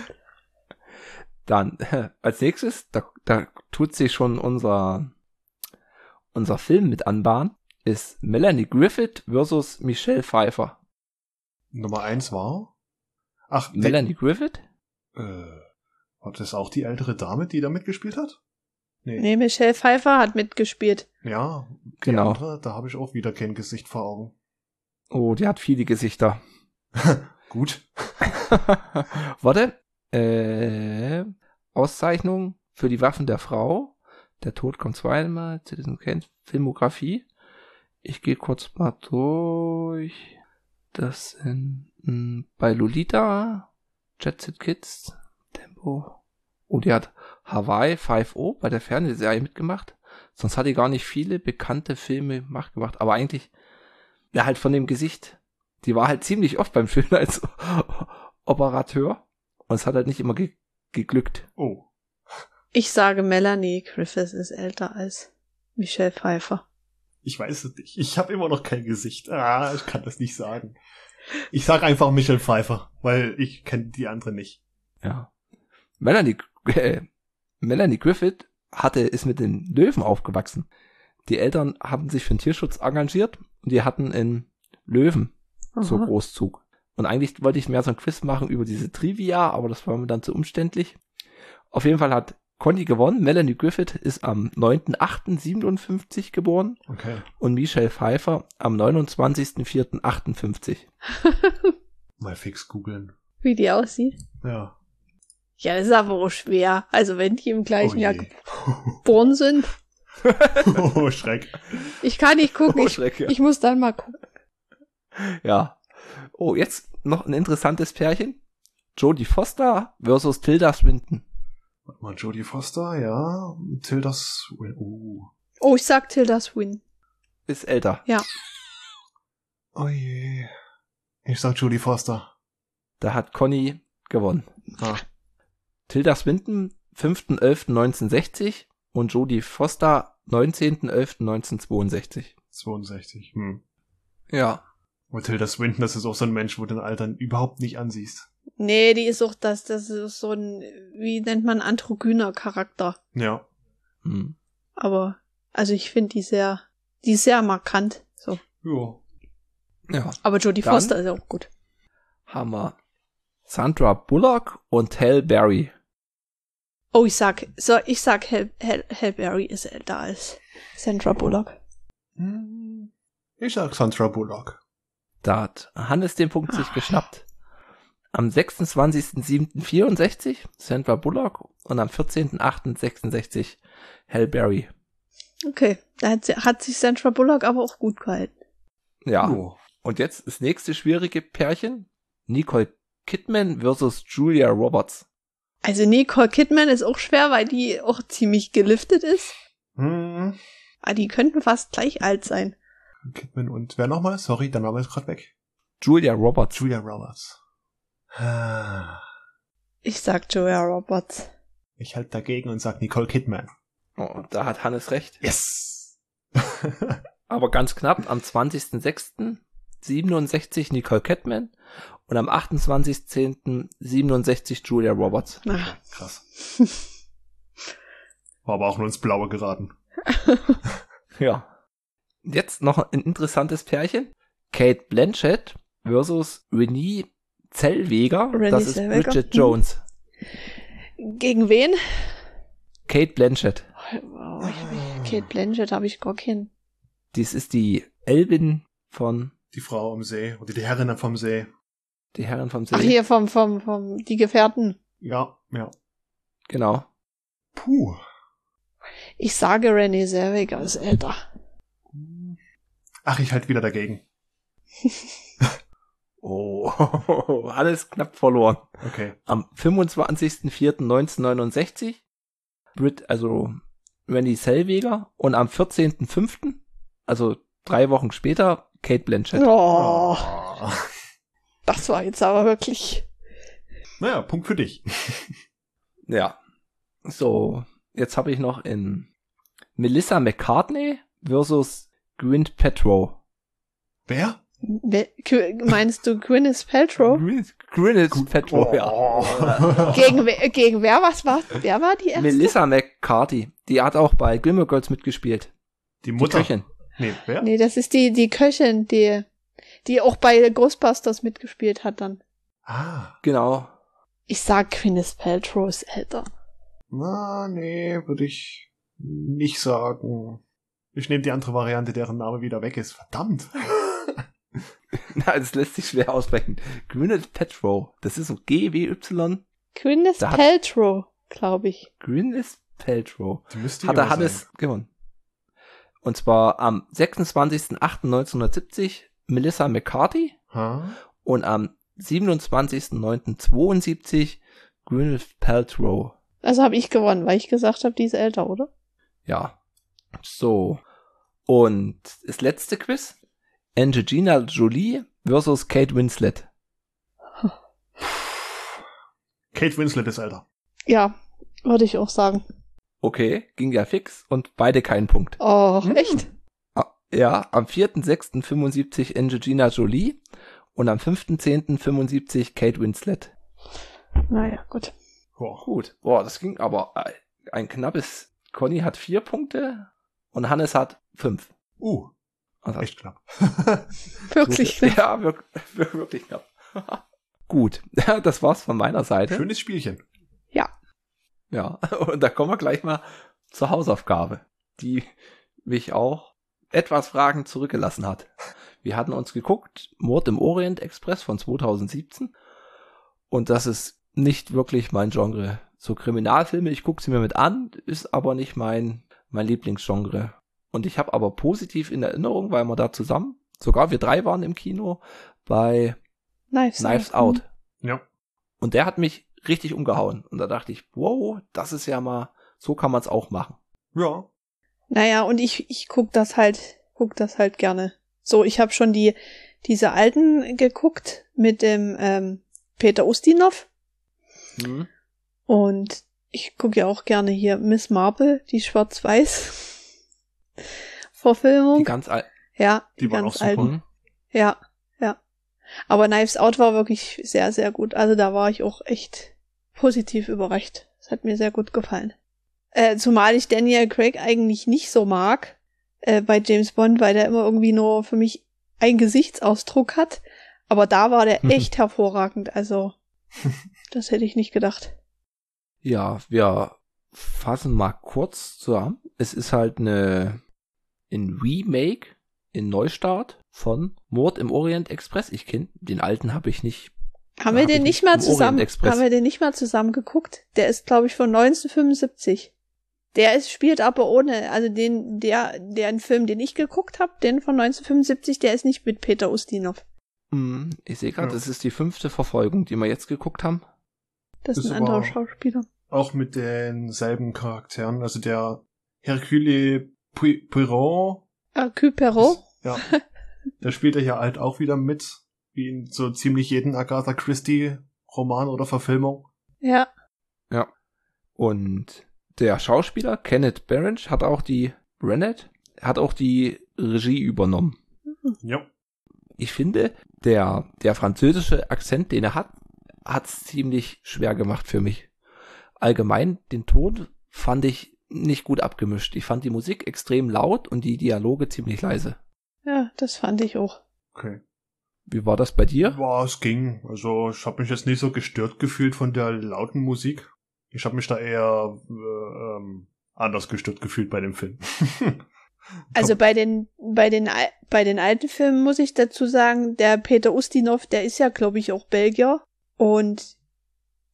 A: Dann als nächstes, da, da tut sich schon unser unser Film mit anbahnen, ist Melanie Griffith versus Michelle Pfeiffer.
B: Nummer eins war? Ach, die-
A: Melanie Griffith?
B: Äh, war das auch die ältere Dame, die da mitgespielt hat? Nee.
C: Nee, Michelle Pfeiffer hat mitgespielt.
B: Ja, die
A: Genau.
B: andere, da habe ich auch wieder kein Gesicht vor Augen.
A: Oh, die hat viele Gesichter.
B: Gut.
A: Warte. Äh, Auszeichnung für die Waffen der Frau. Der Tod kommt zweimal. Citizen Kane, Filmografie. Ich gehe kurz mal durch. Das sind mh, bei Lolita, Jet Set Kids, Tempo. Oh, die hat Hawaii 5.0 bei der Fernsehserie mitgemacht. Sonst hat die gar nicht viele bekannte Filme gemacht. Aber eigentlich, ja, halt von dem Gesicht. Die war halt ziemlich oft beim als Operateur. Und es hat halt nicht immer ge geglückt.
B: Oh.
C: Ich sage, Melanie Griffith ist älter als Michelle Pfeiffer.
B: Ich weiß es nicht. Ich habe immer noch kein Gesicht. Ah, ich kann das nicht sagen. Ich sag einfach Michelle Pfeiffer, weil ich kenne die andere nicht.
A: Ja. Melanie, äh, Melanie Griffith hatte, ist mit den Löwen aufgewachsen. Die Eltern haben sich für den Tierschutz engagiert und die hatten einen Löwen zur
C: Aha.
A: Großzug. Und eigentlich wollte ich mehr so ein Quiz machen über diese Trivia, aber das war mir dann zu umständlich. Auf jeden Fall hat Conny gewonnen. Melanie Griffith ist am 9.8.57 geboren
B: Okay.
A: und Michelle Pfeiffer am 29.04.58.
B: Mal fix googeln.
C: Wie die aussieht.
B: Ja.
C: Ja, das ist aber auch schwer. Also wenn die im gleichen
B: Oh
C: Jahr geboren sind.
B: oh, Schreck.
C: Ich kann nicht gucken.
A: Oh,
C: Ich,
A: Schreck, ja.
C: ich muss dann mal gucken.
A: Ja. Oh, jetzt noch ein interessantes Pärchen. Jodie Foster versus Tilda Swinton.
B: Warte mal, Jodie Foster, ja. Tilda Swin. Uh.
C: Oh, ich sag Tilda Swin.
A: Ist älter.
B: Oh je. Ich sag Jodie Foster.
A: Da hat Conny gewonnen.
B: Ah.
A: Tilda Swinton 5.11.1960 und Jodie Foster 19.11.1962.
B: 62. Hm.
A: Ja.
B: Und Tilda Swinton, das ist auch so ein Mensch, wo du den Altern überhaupt nicht ansiehst.
C: Nee, die ist auch das, das ist so ein, wie nennt man, androgyner Charakter.
B: Ja.
A: Hm.
C: Aber, also ich finde die sehr, die ist sehr markant. So.
B: Ja.
A: Ja.
C: Aber Jodie Foster ist auch gut.
A: Haben wir Sandra Bullock und Halle Berry.
C: Oh, ich sag, so, ich sag, Hal, Hal, Hal Berry ist älter als Sandra Bullock.
B: Hm. Ich sag Sandra Bullock.
A: Da hat Hannes den Punkt sich geschnappt. Am 26.07.64 Sandra Bullock und am 14.08.66 Halle Berry.
C: Okay, da hat, sie, hat sich Sandra Bullock aber auch gut gehalten.
A: Ja.
B: Oh.
A: Und jetzt das nächste schwierige Pärchen. Nicole Kidman versus Julia Roberts.
C: Also Nicole Kidman ist auch schwer, weil die auch ziemlich geliftet ist.
B: Hm.
C: Aber die könnten fast gleich alt sein.
B: Kidman und wer nochmal? Sorry, der Name ist gerade weg.
A: Julia Roberts.
B: Julia Roberts. Ah.
C: Ich sag Julia Roberts.
B: Ich halt dagegen und sag Nicole Kidman.
A: Oh, da hat Hannes recht.
B: Yes!
A: Aber ganz knapp am 20.06. 67 Nicole Kidman und am 28.10. 67 Julia Roberts.
C: Ach,
B: Krass. War aber auch nur ins Blaue geraten.
A: Ja. Jetzt noch ein interessantes Pärchen. Kate Blanchett versus Renée Zellweger.
C: Renée
A: das ist
C: Zellweger.
A: Bridget
C: Mhm.
A: Jones.
C: Gegen wen?
A: Kate Blanchett.
C: Oh, ich, Kate Blanchett habe ich gar keinen.
A: Dies ist die Elbin von
B: Die Frau am See oder die Herrin vom See.
A: Die Herren vom See.
C: Ach, hier vom, vom, vom, die Gefährten.
B: Ja, ja.
A: Genau.
B: Puh.
C: Ich sage Renée Zellweger ist älter.
B: Ach, ich halt wieder dagegen.
A: Oh, alles knapp verloren.
B: Okay.
A: Am 25.04.1969 Brit, also Randy Zellweger und am 14.05., also drei Wochen später, Kate Blanchett.
C: Oh,
B: Ah.
C: das war jetzt aber wirklich.
B: Naja, Punkt für dich.
A: Ja. So, jetzt habe ich noch in Melissa McCartney versus Gwyneth Paltrow.
B: Wer?
C: Wer- Meinst du Gwyneth Paltrow?
A: Gwyneth, Gwyneth Paltrow, ja.
B: Oh.
C: Gegen, wer- gegen wer was war? Wer war die erste?
A: Melissa McCarthy, die hat auch bei Gilmore Girls mitgespielt.
B: Die
A: Die
B: Mutter.
A: Köchin.
B: Nee, wer?
C: Nee, das ist die, die Köchin, die, die auch bei Ghostbusters mitgespielt hat dann.
B: Ah.
A: Genau.
C: Ich sag Gwyneth Paltrow ist älter.
B: Na, nee, würde ich nicht sagen. Ich nehme die andere Variante, deren Name wieder weg ist. Verdammt.
A: Na, das lässt sich schwer aussprechen. Gwyneth Paltrow. Das ist so G-W-Y.
C: Gwyneth
A: Da
C: Paltrow, glaube ich.
A: Gwyneth Paltrow.
B: Die müsste
A: Hat er Hannes gewonnen. Und zwar am 26.08.1970 Melissa McCarthy
B: sein. Ha?
A: und am 27.09.72 Gwyneth Paltrow.
C: Also habe ich gewonnen, weil ich gesagt habe, die ist älter, oder?
A: Ja. So. Und das letzte Quiz. Angelina Jolie versus Kate Winslet.
B: Kate Winslet ist älter.
C: Ja, würde ich auch sagen.
A: Okay, ging ja fix und beide keinen Punkt.
C: Oh,
B: Hm.
C: echt?
A: Ah, Ja, am 4.6.75 Angelina Jolie und am 5.10.75 Kate Winslet.
C: Naja, gut.
B: Boah.
A: Gut. Boah, das ging aber äh, ein knappes. Conny hat vier Punkte und Hannes hat fünf.
B: Uh,
A: Also,
B: echt knapp.
C: Wirklich.
A: Ja, wirklich, wirklich knapp. Gut, das war's von meiner Seite.
B: Schönes Spielchen.
A: Ja, und da kommen wir gleich mal zur Hausaufgabe, die mich auch etwas Fragen zurückgelassen hat. Wir hatten uns geguckt, Mord im Orient Express von 2017 und das ist nicht wirklich mein Genre. So Kriminalfilme, ich gucke sie mir mit an, ist aber nicht mein, mein Lieblingsgenre. Und ich habe aber positiv in Erinnerung, weil wir da zusammen, sogar wir drei waren im Kino, bei
C: Knives,
A: Knives Out.
B: Ja.
A: Und der hat mich richtig umgehauen. Und da dachte ich, wow, das ist ja mal, so kann man es auch machen.
B: Ja.
C: Naja, und ich, ich guck das halt, guck das halt gerne. So, ich habe schon die, diese alten geguckt mit dem ähm, Peter Ustinov
A: Hm?
C: und ich gucke ja auch gerne hier Miss Marple, die Schwarz-Weiß Verfilmung.
A: Die ganz alt.
C: ja,
B: Die waren
C: ganz
B: auch super.
C: alten.
A: Hm?
C: Ja, ja. Aber Knives Out war wirklich sehr, sehr gut. Also da war ich auch echt positiv überrascht. Es hat mir sehr gut gefallen. Äh, zumal ich Daniel Craig eigentlich nicht so mag äh, bei James Bond, weil der immer irgendwie nur für mich einen Gesichtsausdruck hat. Aber da war der echt hervorragend. Also das hätte ich nicht gedacht.
A: Ja, wir fassen mal kurz zusammen. Es ist halt eine ein Remake in Neustart von Mord im Orient Express. Ich kenne den alten habe ich nicht.
C: Haben wir
A: hab
C: den
A: ich
C: nicht mal zusammen, haben wir den nicht mal zusammen geguckt? Der ist, glaube ich, von 1975. Der ist, spielt aber ohne, also den, der, der einen Film, den ich geguckt habe, den von 1975, der ist nicht mit Peter Ustinov.
A: Hm, ich sehe gerade,
B: Ja.
A: das ist die fünfte Verfolgung, die wir jetzt geguckt haben.
C: Das ist ein anderer Schauspieler.
B: Auch mit denselben Charakteren. Also der Hercule Poirot.
C: Perrault?
B: ist- Ja. der spielt ja hier halt auch wieder mit. Wie in so ziemlich jeden Agatha Christie Roman oder Verfilmung.
C: Ja.
A: Und der Schauspieler Kenneth Branch hat auch die Brennett, hat auch die Regie übernommen.
B: Ja.
A: ich finde, der, der französische Akzent, den er hat, hat's ziemlich schwer gemacht für mich. Allgemein, den Ton fand ich nicht gut abgemischt. Ich fand die Musik extrem laut und die Dialoge ziemlich leise.
C: Ja, das fand ich auch.
B: Okay.
A: Wie war das bei dir?
B: Boah, es ging. Also ich habe mich jetzt nicht so gestört gefühlt von der lauten Musik. Ich habe mich da eher äh, ähm, anders gestört gefühlt bei dem Film.
C: Also bei den, bei den, al- bei den alten Filmen muss ich dazu sagen, der Peter Ustinov, der ist ja, glaube ich, auch Belgier. Und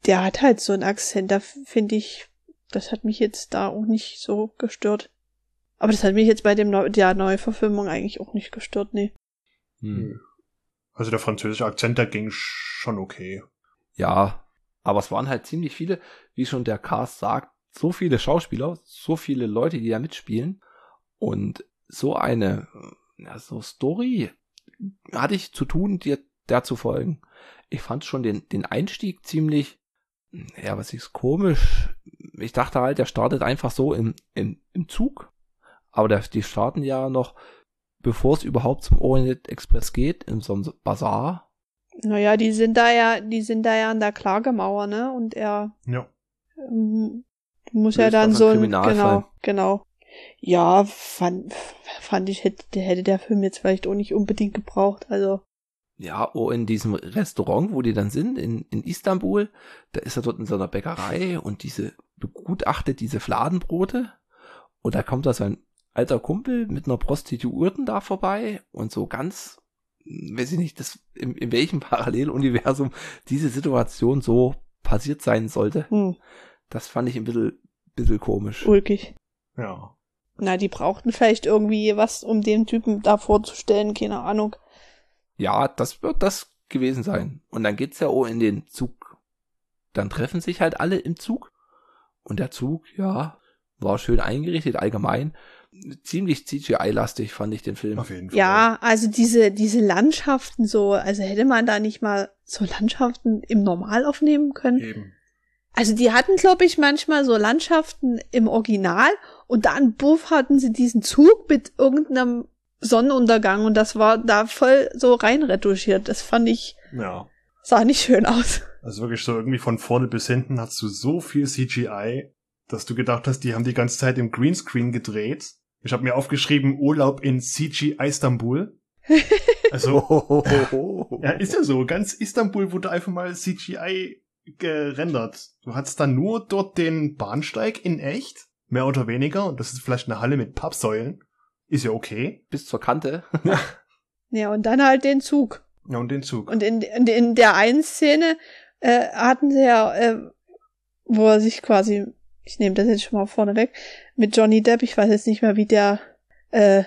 C: der hat halt so einen Akzent, da finde ich, das hat mich jetzt da auch nicht so gestört. Aber das hat mich jetzt bei dem Neu der Neuverfilmung eigentlich auch nicht gestört, nee.
A: Hm.
B: Also der französische Akzent, der ging schon okay.
A: Ja, aber es waren halt ziemlich viele, wie schon der Cast sagt, so viele Schauspieler, so viele Leute, die da mitspielen. Und so eine ja, so Story hatte ich zu tun, dir der zu folgen. Ich fand schon den, den Einstieg ziemlich, ja, was ist komisch. Ich dachte halt, der startet einfach so im, im, im Zug. Aber der, die starten ja noch, bevor es überhaupt zum Orient Express geht, in so einem Bazar.
C: Naja, die sind da ja, die sind da ja an der Klagemauer, ne? Und er
B: Ja.
C: ähm, muss ja dann so ein,
A: Kriminalfall.
C: genau, genau. Ja, fand, fand ich, hätte, hätte der Film jetzt vielleicht auch nicht unbedingt gebraucht, also.
A: Ja, oh, in diesem Restaurant, wo die dann sind, in, in Istanbul, da ist er dort in so einer Bäckerei und diese begutachtet diese Fladenbrote und da kommt da sein alter Kumpel mit einer Prostituierten da vorbei und so ganz, hm, weiß ich nicht, das, in, in welchem Paralleluniversum diese Situation so passiert sein sollte,
C: Hm,
A: das fand ich ein bisschen, bisschen komisch.
C: ulkig.
B: Ja.
C: Na, die brauchten vielleicht irgendwie was, um den Typen da vorzustellen, keine Ahnung.
A: Ja, das wird das gewesen sein. Und dann geht's ja auch in den Zug. Dann treffen sich halt alle im Zug. Und der Zug, ja, war schön eingerichtet, allgemein. Ziemlich CGI-lastig fand ich den Film.
B: Auf jeden Fall.
C: Ja, also diese, diese Landschaften so, also hätte man da nicht mal so Landschaften im Normal aufnehmen können.
B: Eben.
C: Also die hatten, glaube ich, manchmal so Landschaften im Original und dann buff hatten sie diesen Zug mit irgendeinem Sonnenuntergang und das war da voll so rein retuschiert. Das fand ich,
B: Ja.
C: Sah nicht schön aus.
B: Also wirklich so irgendwie von vorne bis hinten hast du so viel CGI, dass du gedacht hast, die haben die ganze Zeit im Greenscreen gedreht. Ich habe mir aufgeschrieben Urlaub in CGI Istanbul. Also ja, ist ja so. Ganz Istanbul wurde einfach mal CGI gerendert. Du hattest dann nur dort den Bahnsteig in echt, mehr oder weniger. Und das ist vielleicht eine Halle mit Pappsäulen. Ist ja okay.
A: Bis zur Kante.
C: Ja, und dann halt den Zug.
B: Ja, und den Zug.
C: Und in, in, in der einen Szene äh, hatten sie ja, äh, wo er sich quasi, ich nehme das jetzt schon mal vorne weg, mit Johnny Depp, ich weiß jetzt nicht mehr, wie der, äh,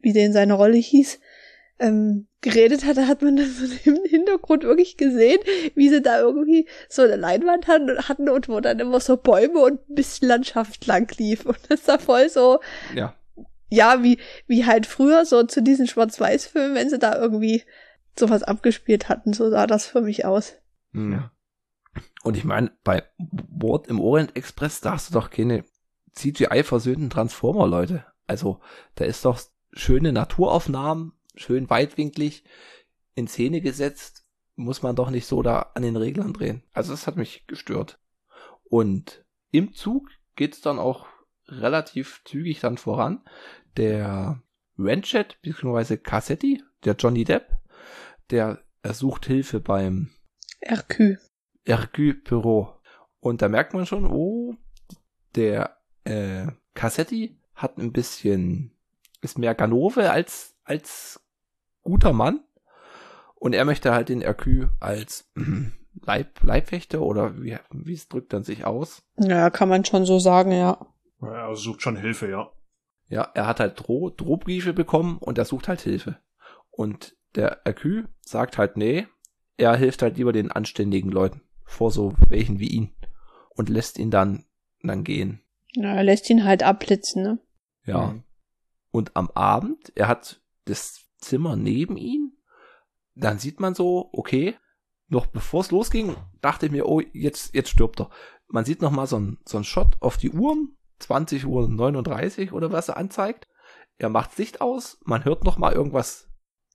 C: wie der in seiner Rolle hieß, ähm, geredet hat, da hat man dann so im Hintergrund wirklich gesehen, wie sie da irgendwie so eine Leinwand hatten, hatten und wo dann immer so Bäume und ein bisschen Landschaft lang lief. Und das war voll so,
A: Ja.
C: ja, wie, wie halt früher so zu diesen Schwarz-Weiß-Filmen, wenn sie da irgendwie sowas abgespielt hatten, so sah das für mich aus.
A: Hm.
B: Ja.
A: Und ich meine, bei Wort im Orient Express, da hast du doch keine CGI-versöhnten Transformer-Leute. Also, da ist doch schöne Naturaufnahmen, schön weitwinklig in Szene gesetzt, muss man doch nicht so da an den Reglern drehen. Also, das hat mich gestört. Und im Zug geht's dann auch relativ zügig dann voran. Der Ranchet, beziehungsweise Cassetti, der Johnny Depp, der ersucht Hilfe beim
C: RQ.
A: Hercule Perot. Und da merkt man schon, oh, der äh, Cassetti hat ein bisschen, ist mehr Ganove als, als guter Mann. Und er möchte halt den Hercule als Leib, Leibwächter oder wie, wie es drückt dann sich aus.
C: Ja, kann man schon so sagen, ja.
B: Ja, er sucht schon Hilfe, ja.
A: Ja, er hat halt Droh, Drohbriefe bekommen und er sucht halt Hilfe. Und der Hercule sagt halt, nee, er hilft halt lieber den anständigen Leuten vor so welchen wie ihn und lässt ihn dann, dann gehen.
C: Ja, er lässt ihn halt abblitzen, ne?
A: Ja.
B: Mhm.
A: Und am Abend, er hat das Zimmer neben ihn, dann sieht man so, okay, noch bevor es losging, dachte ich mir, oh, jetzt, jetzt stirbt er. Man sieht noch mal so ein, so ein Shot auf die Uhren, 20 Uhr 39 oder was er anzeigt. Er macht Licht aus, man hört noch mal irgendwas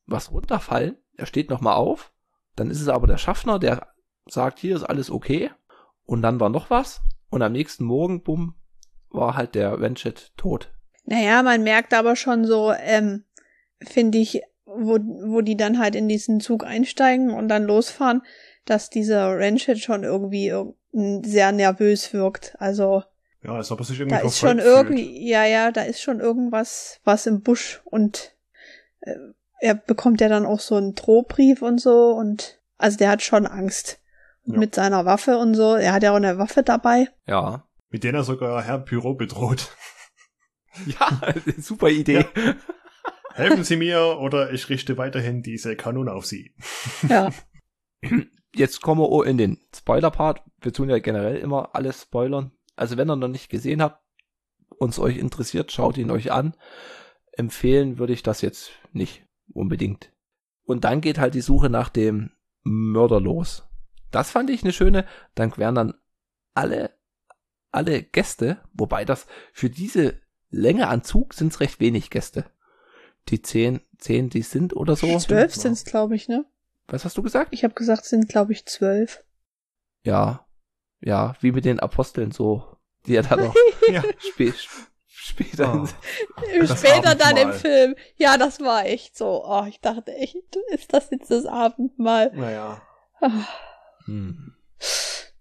A: was runterfallen. Er steht nochmal auf. Dann ist es aber der Schaffner, der sagt, hier ist alles okay. Und dann war noch was. Und am nächsten Morgen, bumm, war halt der Renchit tot.
C: Naja, man merkt aber schon so, ähm, finde ich, wo, wo die dann halt in diesen Zug einsteigen und dann losfahren, dass dieser Renchit schon irgendwie sehr nervös wirkt. Also
B: ja, als ob er sich irgendwie
C: da ist schon irgendwie, ja, ja, da ist schon irgendwas was im Busch und äh, er bekommt ja dann auch so einen Drohbrief und so und also der hat schon Angst ja. mit seiner Waffe und so. Er hat ja auch eine Waffe dabei.
A: Ja.
B: Mit der er sogar Herr Pyro bedroht.
A: ja, super Idee. Ja.
B: Helfen Sie mir oder ich richte weiterhin diese Kanone auf Sie.
C: Ja.
A: Jetzt kommen wir in den Spoiler-Part. Wir tun ja generell immer alles spoilern. Also wenn ihr noch nicht gesehen habt, uns euch interessiert, schaut ihn euch an. Empfehlen würde ich das jetzt nicht unbedingt. Und dann geht halt die Suche nach dem Mörder los. Das fand ich eine schöne. Dann werden dann alle, alle Gäste, wobei das für diese Länge an Zug sind es recht wenig Gäste. Die zehn, zehn, die sind oder so.
C: Zwölf sind es, glaube ich, ne?
A: Was hast du gesagt?
C: Ich habe gesagt, sind, glaube ich, zwölf.
A: Ja. Ja, wie mit den Aposteln so. Die er dann noch ja. spä später.
C: Oh, später dann im Film. Ja, das war echt so. Oh, ich dachte echt, ist das jetzt das Abendmahl?
B: Naja.
C: Ah. Hm.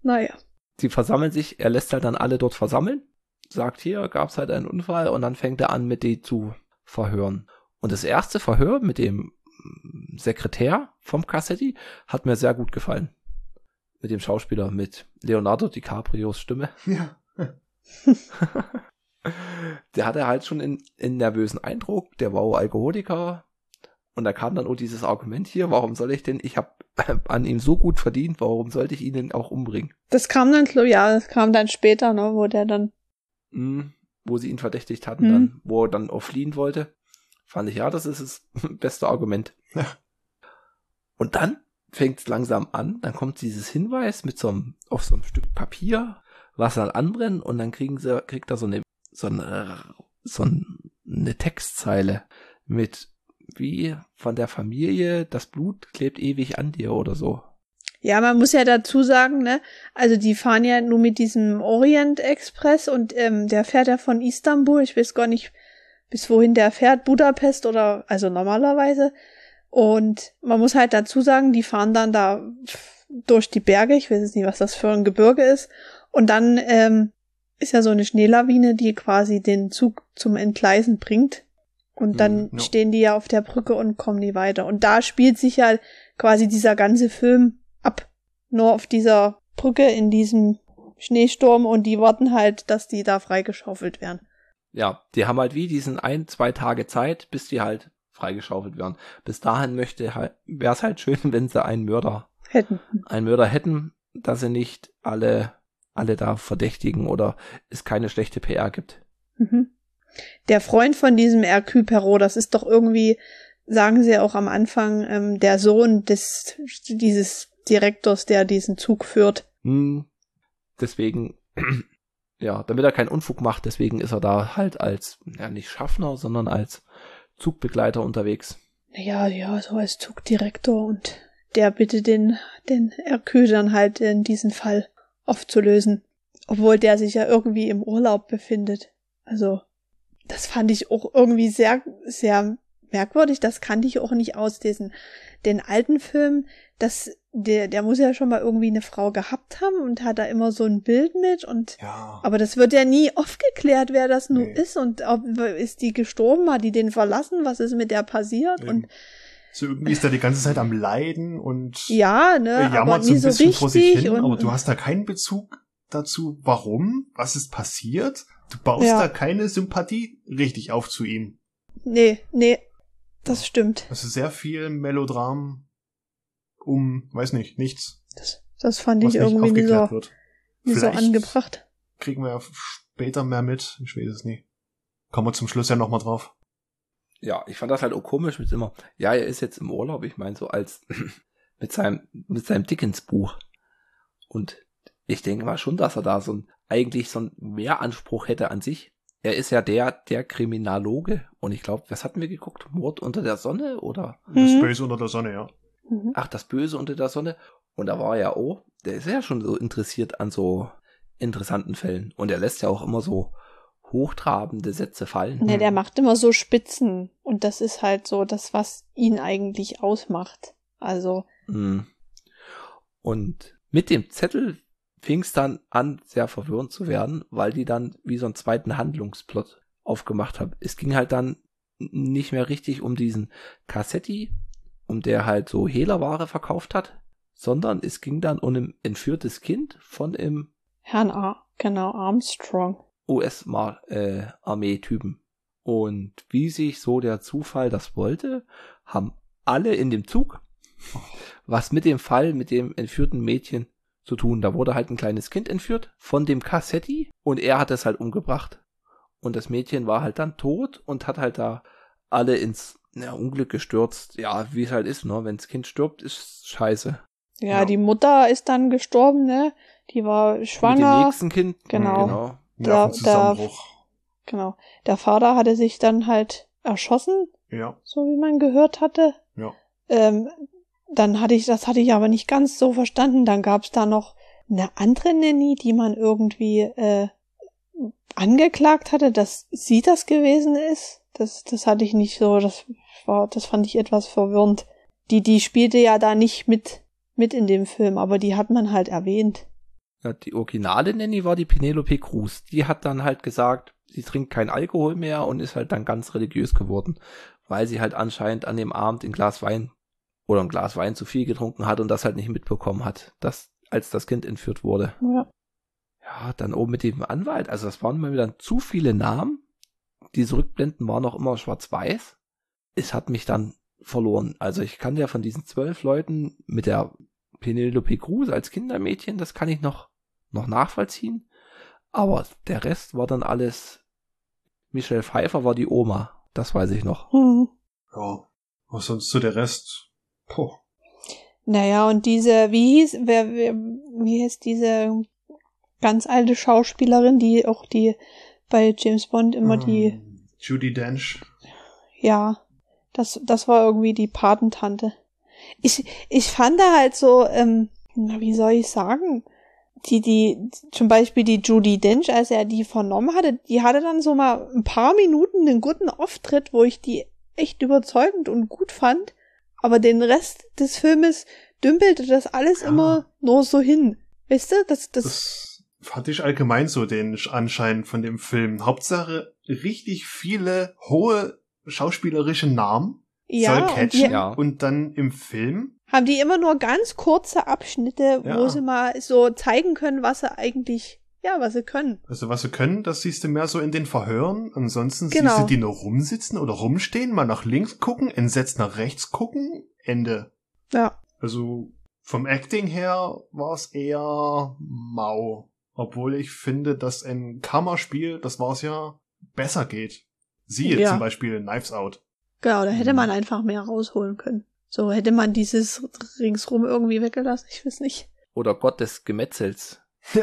C: Naja.
A: Sie versammeln sich, er lässt halt dann alle dort versammeln, sagt hier, gab's halt einen Unfall und dann fängt er an, mit die zu verhören. Und das erste Verhör mit dem Sekretär vom Cassetti hat mir sehr gut gefallen. Mit dem Schauspieler, mit Leonardo DiCaprios Stimme.
B: Ja.
A: der hatte halt schon einen, einen nervösen Eindruck, der war auch Alkoholiker. Und da kam dann auch dieses Argument hier, warum soll ich denn, ich habe an ihm so gut verdient, warum sollte ich ihn denn auch umbringen?
C: Das kam dann, ja, das kam dann später, ne, wo der dann.
A: Mm, wo sie ihn verdächtigt hatten, mhm. dann, wo er dann auch fliehen wollte. Fand ich, ja, das ist das beste Argument. Ja. Und dann fängt es langsam an, dann kommt dieses Hinweis mit so einem, auf so einem Stück Papier, was dann anbrennen und dann kriegen sie, kriegt er so eine, so eine, so eine Textzeile mit wie von der Familie, das Blut klebt ewig an dir oder so.
C: Ja, man muss ja dazu sagen, ne, also die fahren ja nur mit diesem Orient Express und ähm, der fährt ja von Istanbul, ich weiß gar nicht, bis wohin der fährt, Budapest oder also normalerweise. Und man muss halt dazu sagen, die fahren dann da durch die Berge, ich weiß jetzt nicht, was das für ein Gebirge ist. Und dann ähm, ist ja so eine Schneelawine, die quasi den Zug zum Entgleisen bringt. Und dann no. stehen die ja auf der Brücke und kommen nie weiter. Und da spielt sich ja quasi dieser ganze Film ab. Nur auf dieser Brücke in diesem Schneesturm und die warten halt, dass die da freigeschaufelt werden
A: ja, die haben halt wie diesen ein, zwei Tage Zeit, bis die halt freigeschaufelt werden. Bis dahin möchte halt, wäre es halt schön, wenn sie einen Mörder
C: hätten.
A: Einen Mörder hätten, dass sie nicht alle, alle da verdächtigen oder es keine schlechte PR gibt.
C: Mhm. Der Freund von diesem Hercule Perrault, das ist doch irgendwie, sagen sie auch am Anfang, ähm, der Sohn des, dieses Direktors, der diesen Zug führt.
A: Hm, deswegen ja, damit er keinen Unfug macht, deswegen ist er da halt als, ja, nicht Schaffner, sondern als Zugbegleiter unterwegs.
C: Ja, ja, so als Zugdirektor und der bitte den, den Hercule dann halt in diesen Fall aufzulösen. Obwohl der sich ja irgendwie im Urlaub befindet. Also, das fand ich auch irgendwie sehr, sehr merkwürdig. Das kannte ich auch nicht aus diesen, den alten Filmen, dass der, der muss ja schon mal irgendwie eine Frau gehabt haben und hat da immer so ein Bild mit und
B: ja.
C: aber das wird ja nie aufgeklärt, wer das nun nee. ist und ob ist die gestorben, hat die den verlassen, was ist mit der passiert Eben. und
B: so irgendwie ist er die ganze Zeit am Leiden und
C: ja, ne, aber nie so, so richtig hin,
B: und, aber du hast da keinen Bezug dazu, warum, was ist passiert? Du baust ja. da keine Sympathie richtig auf zu ihm.
C: Nee, nee, das stimmt.
B: Also sehr viel Melodram um, weiß nicht, nichts.
C: Das, das fand ich irgendwie nicht so, wird. nicht so angebracht.
B: Kriegen wir später mehr mit, ich weiß es nicht. Kommen wir zum Schluss ja nochmal drauf.
A: Ja, ich fand das halt auch komisch mit immer, ja, er ist jetzt im Urlaub, ich meine so als mit seinem, mit seinem Dickens-Buch. Und ich denke mal schon, dass er da so ein, eigentlich so ein Mehranspruch hätte an sich. er ist ja der, der Kriminaloge. Und ich glaube, was hatten wir geguckt? Mord unter der Sonne oder?
B: Das
C: Mhm.
B: Böse unter der Sonne, ja.
C: Mhm.
A: Ach, das Böse unter der Sonne. Und da war er ja auch, der ist ja schon so interessiert an so interessanten Fällen. Und er lässt ja auch immer so hochtrabende Sätze fallen.
C: Ne, der
B: Hm.
C: macht immer so Spitzen. Und das ist halt so das, was ihn eigentlich ausmacht. Also,
A: Mhm. Und mit dem Zettel fing es dann an, sehr verwirrend zu werden, weil die dann wie so einen zweiten Handlungsplot aufgemacht haben. Es ging halt dann nicht mehr richtig um diesen Cassetti, um der halt so Hehlerware verkauft hat, sondern es ging dann um ein entführtes Kind von im
C: Herrn A. Genau, Armstrong.
A: US-Armee-Typen. Und wie sich so der Zufall das wollte, haben alle in dem Zug was mit dem Fall mit dem entführten Mädchen zu tun. Da wurde halt ein kleines Kind entführt von dem Cassetti und er hat es halt umgebracht. Und das Mädchen war halt dann tot und hat halt da alle ins ja, Unglück gestürzt. Ja, wie es halt ist, ne? Wenn das Kind stirbt, ist scheiße.
C: Ja,
B: Ja.
C: die Mutter ist dann gestorben, ne? Die war
A: Mit dem
C: schwanger.
A: nächsten Kind.
C: Genau.
A: genau.
B: Nervenzusammenbruch.
C: Genau. Der Vater hatte sich dann halt erschossen,
B: Ja,
C: so wie man gehört hatte.
B: ja.
C: Ähm, dann hatte ich, das hatte ich aber nicht ganz so verstanden. Dann gab es da noch eine andere Nanny, die man irgendwie äh, angeklagt hatte, dass sie das gewesen ist. Das, das hatte ich nicht so, das war, das fand ich etwas verwirrend. Die, die spielte ja da nicht mit, mit in dem Film, aber die hat man halt erwähnt.
A: Ja, die originale Nanny war die Penelope Cruz. Die hat dann halt gesagt, sie trinkt kein Alkohol mehr und ist halt dann ganz religiös geworden, weil sie halt anscheinend an dem Abend ein Glas Wein oder ein Glas Wein zu viel getrunken hat und das halt nicht mitbekommen hat, dass, als das Kind entführt wurde.
C: Ja.
A: Ja, dann oben mit dem Anwalt, also das waren mal wieder zu viele Namen. Diese Rückblenden waren noch immer schwarz-weiß. Es hat mich dann verloren. Also ich kann ja von diesen zwölf Leuten mit der Penelope Cruz als Kindermädchen, das kann ich noch, noch nachvollziehen. Aber der Rest war dann alles. Michelle Pfeiffer war die Oma. Das weiß ich noch.
C: Hm.
B: Ja. Was sonst so der Rest? Puh.
C: Naja, und diese, wie hieß, wer, wer wie hieß diese ganz alte Schauspielerin, die auch die bei James Bond immer die,
B: Ähm, Judy Dench.
C: ja, das, das war irgendwie die Patentante. Ich, ich fand da halt so, ähm, na, wie soll ich sagen, die, die, zum Beispiel die Judy Dench, als er die vernommen hatte, die hatte dann so mal ein paar Minuten einen guten Auftritt, wo ich die echt überzeugend und gut fand. Aber den Rest des Filmes dümpelte das alles
B: Ja.
C: immer nur so hin. Weißt du, das, das,
B: Das hatte ich allgemein so den Anschein von dem Film. Hauptsache richtig viele hohe schauspielerische Namen
C: ja,
B: soll
C: und
B: catchen
C: die
A: Ja.
B: und dann im Film
C: haben die immer nur ganz kurze Abschnitte, wo
B: Ja.
C: sie mal so zeigen können, was sie eigentlich, ja, was sie können.
B: Also was sie können, das siehst du mehr so in den Verhören. Ansonsten
C: Genau.
B: siehst du die nur rumsitzen oder rumstehen, mal nach links gucken, entsetzt nach rechts gucken, Ende.
C: Ja.
B: Also vom Acting her war es eher mau. Obwohl ich finde, dass ein Kammerspiel, das war es ja, besser geht. Siehe
C: Ja.
B: zum Beispiel Knives Out.
C: Genau, da hätte
B: Mhm.
C: man einfach mehr rausholen können. So hätte man dieses ringsrum irgendwie weggelassen, ich weiß nicht.
A: Oder Gott des Gemetzels.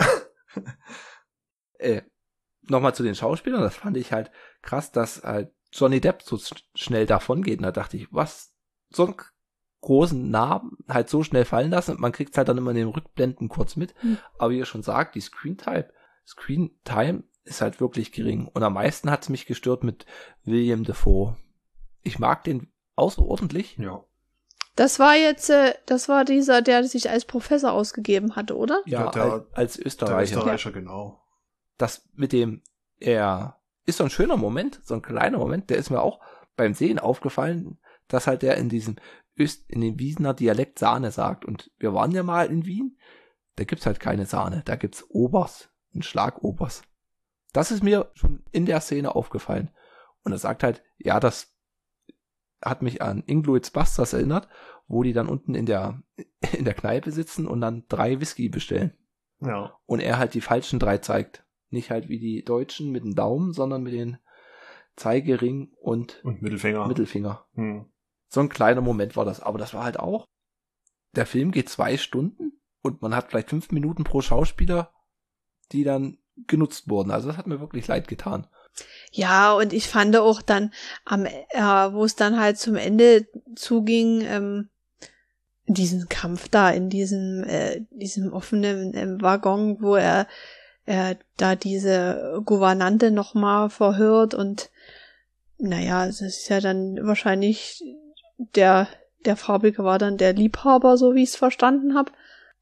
A: äh, Nochmal zu den Schauspielern, das fand ich halt krass, dass halt Johnny Depp so sch- schnell davon geht. Und da dachte ich, was, so einen großen Namen halt so schnell fallen lassen. Man kriegt halt dann immer in den Rückblenden kurz mit.
C: Hm.
A: Aber wie ihr schon sagt, die Screentime, Screentime ist halt wirklich gering. Und am meisten hat es mich gestört mit William Defoe. Ich mag den außerordentlich.
B: Ja.
C: Das war jetzt, äh, das war dieser, der sich als Professor ausgegeben hatte, oder?
A: Ja,
B: Ja, der-
A: als, als
B: Der
A: Österreicher.
B: Österreicher, genau.
A: das mit dem, er ist so ein schöner Moment, so ein kleiner Moment, der ist mir auch beim Sehen aufgefallen, dass halt der in diesem Öst, in dem Wiesener Dialekt Sahne sagt. Und wir waren ja mal in Wien, da gibt's halt keine Sahne, da gibt's Obers, ein Schlagobers. Das ist mir schon in der Szene aufgefallen. Und er sagt halt, ja, das hat mich an Inglourious Busters erinnert, wo die dann unten in der, in der Kneipe sitzen und dann drei Whisky bestellen
B: Ja.
A: und er halt die falschen drei zeigt. Nicht halt wie die Deutschen mit dem Daumen, sondern mit den Zeigering und
B: Und Mittelfinger.
A: Mittelfinger.
B: Hm.
A: So ein kleiner Moment war das. Aber das war halt auch. Der Film geht zwei Stunden und man hat vielleicht fünf Minuten pro Schauspieler, die dann genutzt wurden. Also das hat mir wirklich leid getan.
C: Ja, und ich fand auch dann am, äh, wo es dann halt zum Ende zuging, ähm, diesen Kampf da in diesem, äh, diesem offenen äh, Waggon, wo er, er da diese Gouvernante nochmal verhört und naja, es ist ja dann wahrscheinlich der, der Farbige war dann der Liebhaber, so wie ich es verstanden habe,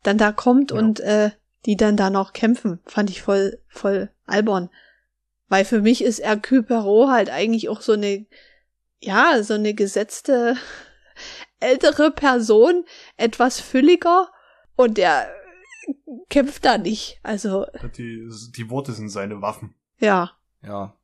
C: dann da kommt ja. und äh, die dann da noch kämpfen, fand ich voll, voll albern. Weil für mich ist Hercule Perot halt eigentlich auch so eine, ja, so eine gesetzte ältere Person, etwas fülliger und der kämpft da nicht. Also.
B: Die, die Worte sind seine Waffen.
C: Ja.
A: Ja.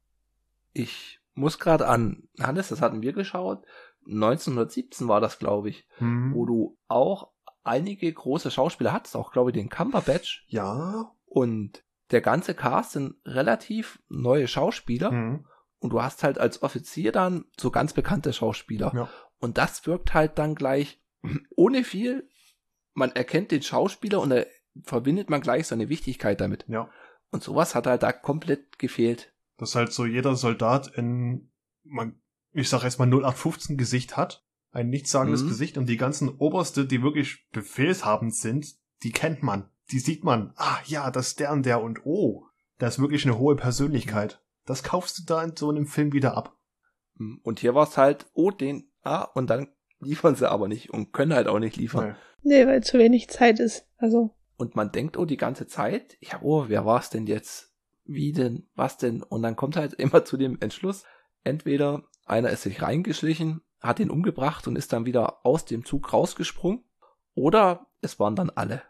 A: Ich muss gerade an, Hannes, das hatten wir geschaut. 1917 war das, glaube ich, mhm. wo du auch einige große Schauspieler hattest, auch glaube ich den Cumberbatch.
B: Ja.
A: Und der ganze Cast sind relativ neue Schauspieler. Mhm. Und du hast halt als Offizier dann so ganz bekannte Schauspieler. Ja. Und das wirkt halt dann gleich ohne viel. Man erkennt den Schauspieler und da verbindet man gleich seine Wichtigkeit damit.
B: Ja.
A: Und sowas hat halt da komplett gefehlt.
B: Dass halt so jeder Soldat in, man, ich sag jetzt mal 0815 Gesicht hat. Ein nichtssagendes mhm. Gesicht und die ganzen Oberste, die wirklich befehlshabend sind, die kennt man die sieht man, ah ja, das ist der und der und oh, da ist wirklich eine hohe Persönlichkeit. Das kaufst du da in so einem Film wieder ab.
A: Hm, und hier war es halt, oh, den, ah, und dann liefern sie aber nicht und können halt auch nicht liefern.
C: Nee, nee weil zu wenig Zeit ist. Also.
A: Und man denkt, oh, die ganze Zeit, ja, oh, wer war es denn jetzt? Wie denn? Was denn? Und dann kommt halt immer zu dem Entschluss, entweder einer ist sich reingeschlichen, hat ihn umgebracht und ist dann wieder aus dem Zug rausgesprungen, oder es waren dann alle.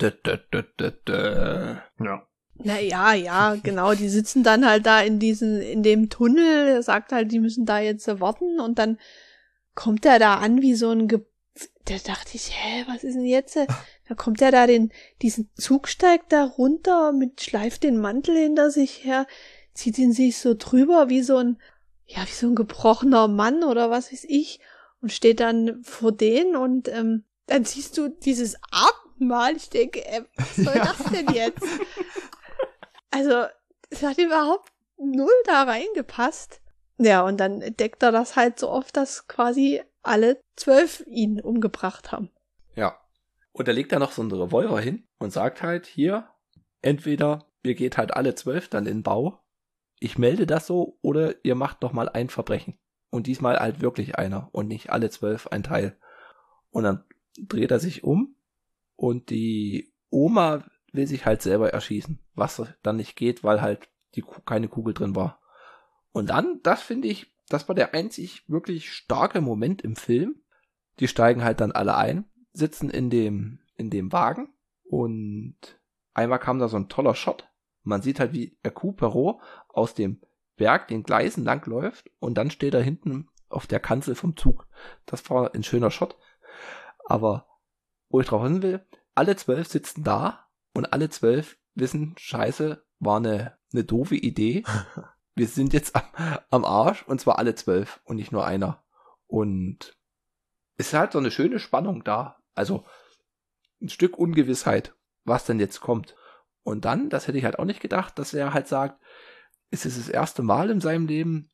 B: Dö, dö, dö, dö, dö. Ja.
C: Na ja, ja, genau. Die sitzen dann halt da in diesen, in dem Tunnel. Er sagt halt, die müssen da jetzt warten und dann kommt er da an wie so ein Ge da dachte ich, hä, was ist denn jetzt? Da kommt er da den, diesen Zug steigt da runter mit, schleift den Mantel hinter sich her, zieht ihn sich so drüber wie so ein, ja, wie so ein gebrochener Mann oder was weiß ich und steht dann vor denen und, ähm, dann siehst du dieses Ab Mal. Ich denke, äh, was soll ja. das denn jetzt? Also, es hat überhaupt null da reingepasst. Ja, und dann deckt er das halt so oft, dass quasi alle zwölf ihn umgebracht haben.
A: Ja. Und er legt da noch so einen Revolver hin und sagt halt hier, entweder ihr geht halt alle zwölf dann in Bau, ich melde das so, oder ihr macht noch mal ein Verbrechen. Und diesmal halt wirklich einer und nicht alle zwölf ein Teil. Und dann dreht er sich um und die Oma will sich halt selber erschießen, was dann nicht geht, weil halt die keine Kugel drin war. Und dann, das finde ich, das war der einzig wirklich starke Moment im Film. Die steigen halt dann alle ein, sitzen in dem, in dem Wagen und einmal kam da so ein toller Shot. Man sieht halt, wie Hercule Perot aus dem Berg den Gleisen langläuft und dann steht er hinten auf der Kanzel vom Zug. Das war ein schöner Shot. Aber wo ich drauf hin will, alle zwölf sitzen da und alle zwölf wissen, scheiße, war eine, eine doofe Idee. Wir sind jetzt am, am Arsch und zwar alle zwölf und nicht nur einer. Und es ist halt so eine schöne Spannung da. Also ein Stück Ungewissheit, was denn jetzt kommt. Und dann, das hätte ich halt auch nicht gedacht, dass er halt sagt, es ist das erste Mal in seinem Leben,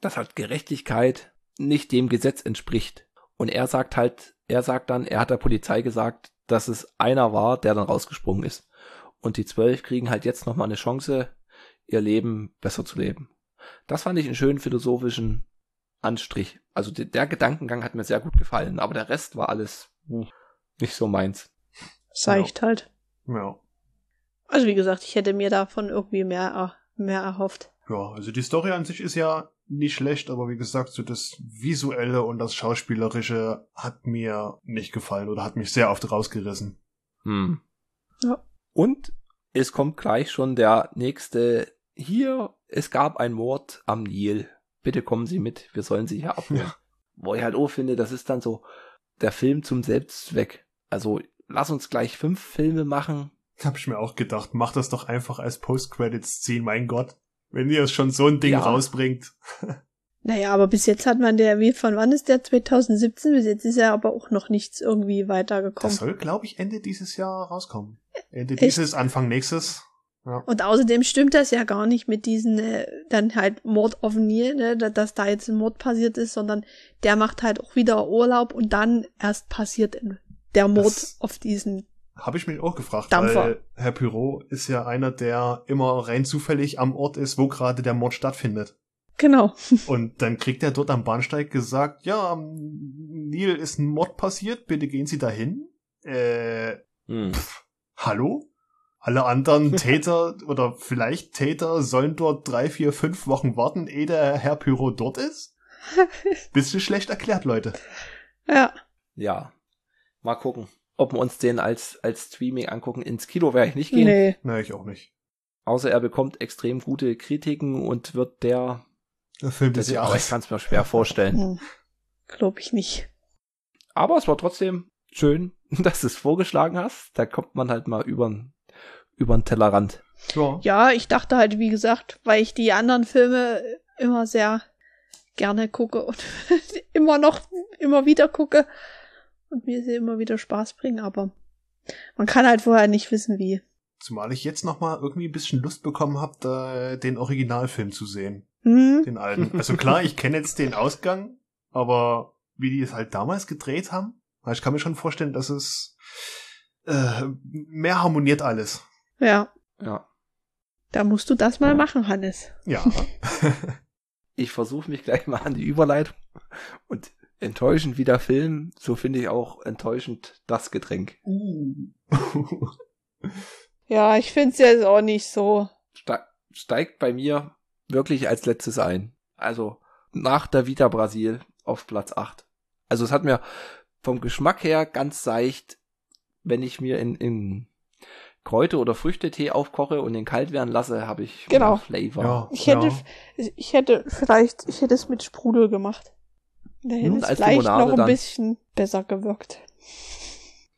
A: dass halt Gerechtigkeit nicht dem Gesetz entspricht. Und er sagt halt, er sagt dann, er hat der Polizei gesagt, dass es einer war, der dann rausgesprungen ist. Und die zwölf kriegen halt jetzt nochmal eine Chance, ihr Leben besser zu leben. Das fand ich einen schönen philosophischen Anstrich. Also der, der Gedankengang hat mir sehr gut gefallen, aber der Rest war alles uh, nicht so meins.
C: Seicht ja. halt.
B: Ja.
C: Also wie gesagt, ich hätte mir davon irgendwie mehr, mehr erhofft.
B: Ja, also die Story an sich ist ja nicht schlecht, aber wie gesagt, so das Visuelle und das Schauspielerische hat mir nicht gefallen oder hat mich sehr oft rausgerissen.
A: Hm. Ja. Und es kommt gleich schon der nächste. Hier, es gab ein Mord am Nil. Bitte kommen Sie mit, wir sollen Sie hier abholen. Ja. Wo ich halt auch finde, das ist dann so der Film zum Selbstzweck. Also lass uns gleich fünf Filme machen.
B: Hab ich mir auch gedacht, mach das doch einfach als Post-Credits-Scene, mein Gott. Wenn ihr schon so ein Ding ja. rausbringt.
C: Naja, aber bis jetzt hat man der, wie von wann ist der 2017? Bis jetzt ist ja aber auch noch nichts irgendwie weitergekommen.
B: Das soll, glaube ich, Ende dieses Jahr rauskommen. Ende Echt? dieses, Anfang nächstes. Ja.
C: Und außerdem stimmt das ja gar nicht mit diesen äh, dann halt Mord auf Nil, ne, da- dass da jetzt ein Mord passiert ist, sondern der macht halt auch wieder Urlaub und dann erst passiert der Mord
B: Das-
C: auf diesen.
B: Habe ich mich auch gefragt,
C: Dampfer.
B: weil Herr Pyro ist ja einer, der immer rein zufällig am Ort ist, wo gerade der Mord stattfindet.
C: Genau.
B: Und dann kriegt er dort am Bahnsteig gesagt, ja, am Nil ist ein Mord passiert, bitte gehen Sie dahin. Äh,
A: Hm.
B: hallo? Alle anderen Täter oder vielleicht Täter sollen dort drei, vier, fünf Wochen warten, ehe der Herr Pyro dort ist? Bisschen schlecht erklärt, Leute.
C: Ja.
A: Ja. Mal gucken, ob wir uns den als, als Streaming angucken. Ins Kino werde ich nicht gehen.
C: Nee.
B: Na, ich auch nicht.
A: Außer er bekommt extrem gute Kritiken und wird der,
B: Der Film des
A: aber ich
B: Jahres.
A: kann es mir schwer vorstellen.
C: Hm. Glaub ich nicht.
A: Aber es war trotzdem schön, dass du es vorgeschlagen hast. Da kommt man halt mal über über den Tellerrand.
B: Ja.
C: Ja, ich dachte halt, wie gesagt, weil ich die anderen Filme immer sehr gerne gucke und immer noch, immer wieder gucke und mir sie immer wieder Spaß bringen, aber man kann halt vorher nicht wissen, wie.
B: Zumal ich jetzt noch mal irgendwie ein bisschen Lust bekommen habe, da den Originalfilm zu sehen.
C: Hm?
B: Den alten. Also klar, ich kenne jetzt den Ausgang, aber wie die es halt damals gedreht haben, ich kann mir schon vorstellen, dass es äh, mehr harmoniert alles.
C: Ja,
A: Ja.
C: da musst du das mal machen, Hannes.
B: Ja.
A: Ich versuche mich gleich mal an die Überleitung. Und enttäuschend wie der Film, so finde ich auch enttäuschend das Getränk.
C: Ja, ich find's jetzt auch nicht so.
A: Ste steigt bei mir wirklich als letztes ein. Also nach der Vita Brasil auf Platz 8. Also es hat mir vom Geschmack her ganz seicht, wenn ich mir in, in Kräuter- oder Früchtetee aufkoche und den kalt werden lasse, habe ich
C: Genau.
A: mehr Flavor.
B: ja.
C: Ich hätte,
B: ja.
C: ich hätte vielleicht, ich hätte es mit Sprudel gemacht. Da hätte
A: Hm,
C: es vielleicht
A: Limonade
C: noch ein
A: dann.
C: bisschen besser gewirkt.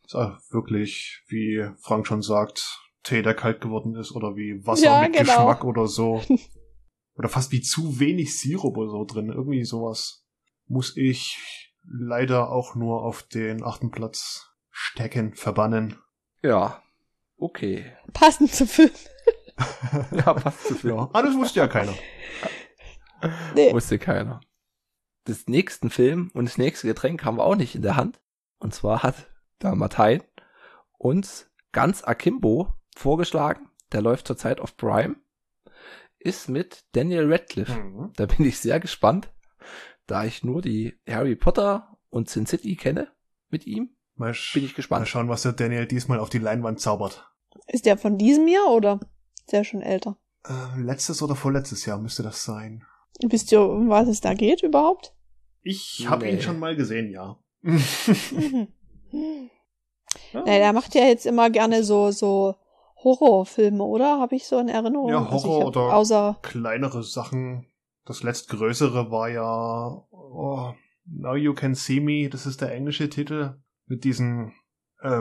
B: Ist auch wirklich, wie Frank schon sagt, Tee, der kalt geworden ist oder wie Wasser
C: Ja,
B: mit
C: genau.
B: Geschmack oder so. oder fast wie zu wenig Sirup oder so drin. Irgendwie sowas muss ich leider auch nur auf den achten Platz stecken, verbannen.
A: Ja. Okay.
C: Passend zu Film.
A: Ja, passt zu viel.
B: Ja, ah, das wusste ja keiner.
C: Nee.
A: Wusste keiner. Das nächsten Film und das nächste Getränk haben wir auch nicht in der Hand. Und zwar hat der Martein uns ganz Akimbo vorgeschlagen. Der läuft zurzeit auf Prime. Ist mit Daniel Radcliffe.
B: Mhm.
A: Da bin ich sehr gespannt, da ich nur die Harry Potter und Sin City kenne mit ihm.
B: Mal,
A: Bin ich
B: mal
A: gespannt.
B: schauen, was der Daniel diesmal auf die Leinwand zaubert.
C: Ist der von diesem Jahr oder ist der schon älter?
B: Äh, letztes oder vorletztes Jahr müsste das sein.
C: Wisst ihr, um was es da geht überhaupt?
B: Ich habe
A: Nee.
B: ihn schon mal gesehen, ja.
C: Mhm. Nee, der macht ja jetzt immer gerne so, so Horrorfilme, oder? Habe ich so in Erinnerung.
B: Ja,
C: Also
B: Horror
C: hab
B: oder-
C: Außer,
B: kleinere Sachen. Das letztgrößere war ja oh, Now You Can See Me, das ist der englische Titel, mit diesen äh,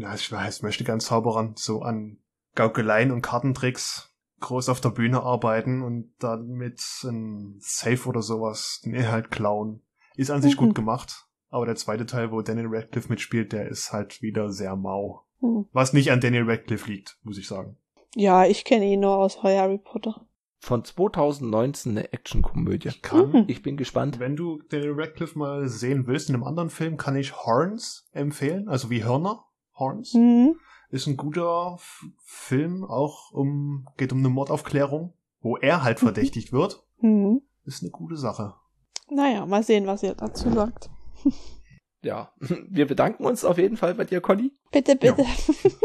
B: ja, ich weiß, möchte gern Zauberern so an Gaukeleien und Kartentricks groß auf der Bühne arbeiten und dann mit einem Safe oder sowas den Inhalt klauen. Ist an sich
C: Mhm.
B: gut gemacht, aber der zweite Teil, wo Daniel Radcliffe mitspielt, der ist halt wieder sehr mau.
C: hm.
B: Was nicht an Daniel Radcliffe liegt, muss ich sagen.
C: ja, ich kenne ihn nur aus Harry Potter.
A: Von 2019 eine Actionkomödie.
B: Ich kann
C: Mhm.
A: Ich bin gespannt.
B: Wenn du Daniel Radcliffe mal sehen willst in einem anderen Film, kann ich Horns empfehlen, also wie Hörner. Horns.
C: Mhm.
B: Ist ein guter F Film, auch um, geht um eine Mordaufklärung, wo er halt
C: Mhm.
B: verdächtigt wird.
C: Mhm.
B: Ist eine gute Sache.
C: Naja, mal sehen, was ihr dazu sagt.
A: Ja, wir bedanken uns auf jeden Fall bei dir, Conny.
C: Bitte, bitte.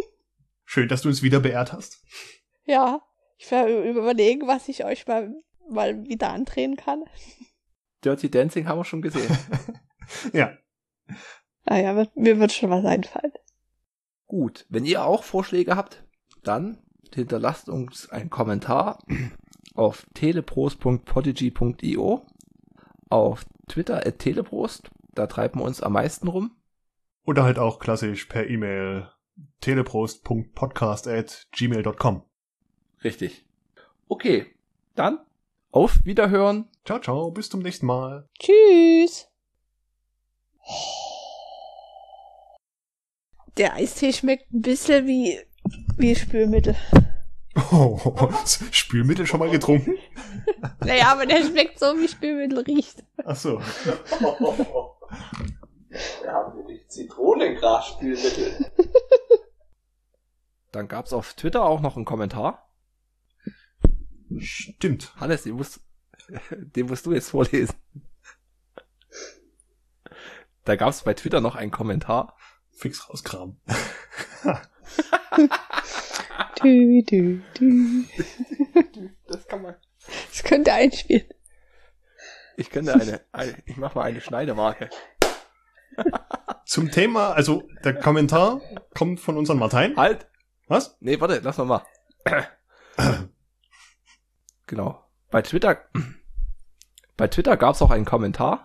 B: Schön, dass du uns wieder beehrt hast.
C: Ja, ich werde überlegen, was ich euch mal, mal wieder andrehen kann.
A: Dirty Dancing haben wir schon gesehen.
B: ja.
C: Naja, wird- mir wird schon was einfallen.
A: Gut, wenn ihr auch Vorschläge habt, dann hinterlasst uns einen Kommentar auf teleprost.podigy.io, auf Twitter at teleprost, da treiben wir uns am meisten rum.
B: Oder halt auch klassisch per E-Mail teleprost.podcast at gmail.com.
A: Richtig. Okay, dann auf Wiederhören.
B: Ciao, ciao, bis zum nächsten Mal.
C: Tschüss. Der Eistee schmeckt ein bisschen wie, wie Spülmittel.
B: Oh, Spülmittel schon mal getrunken?
C: Naja, aber der schmeckt so, wie Spülmittel riecht.
B: Ach so.
A: Wir haben nämlich Zitronengras-Spülmittel. Dann gab's auf Twitter auch noch einen Kommentar.
B: Stimmt.
A: Hannes, den musst, den musst du jetzt vorlesen. Da gab's bei Twitter noch einen Kommentar.
B: Fix rauskramen.
C: Tü, tü, tü.
A: Das kann man.
C: Das könnte einspielen.
A: Ich könnte eine, eine ich mach mal eine Schneidemarke.
B: Zum Thema, also der Kommentar kommt von unserem Martein.
A: Halt!
B: Was?
A: Nee, warte, lass noch mal. genau. Bei Twitter, bei Twitter gab's auch einen Kommentar.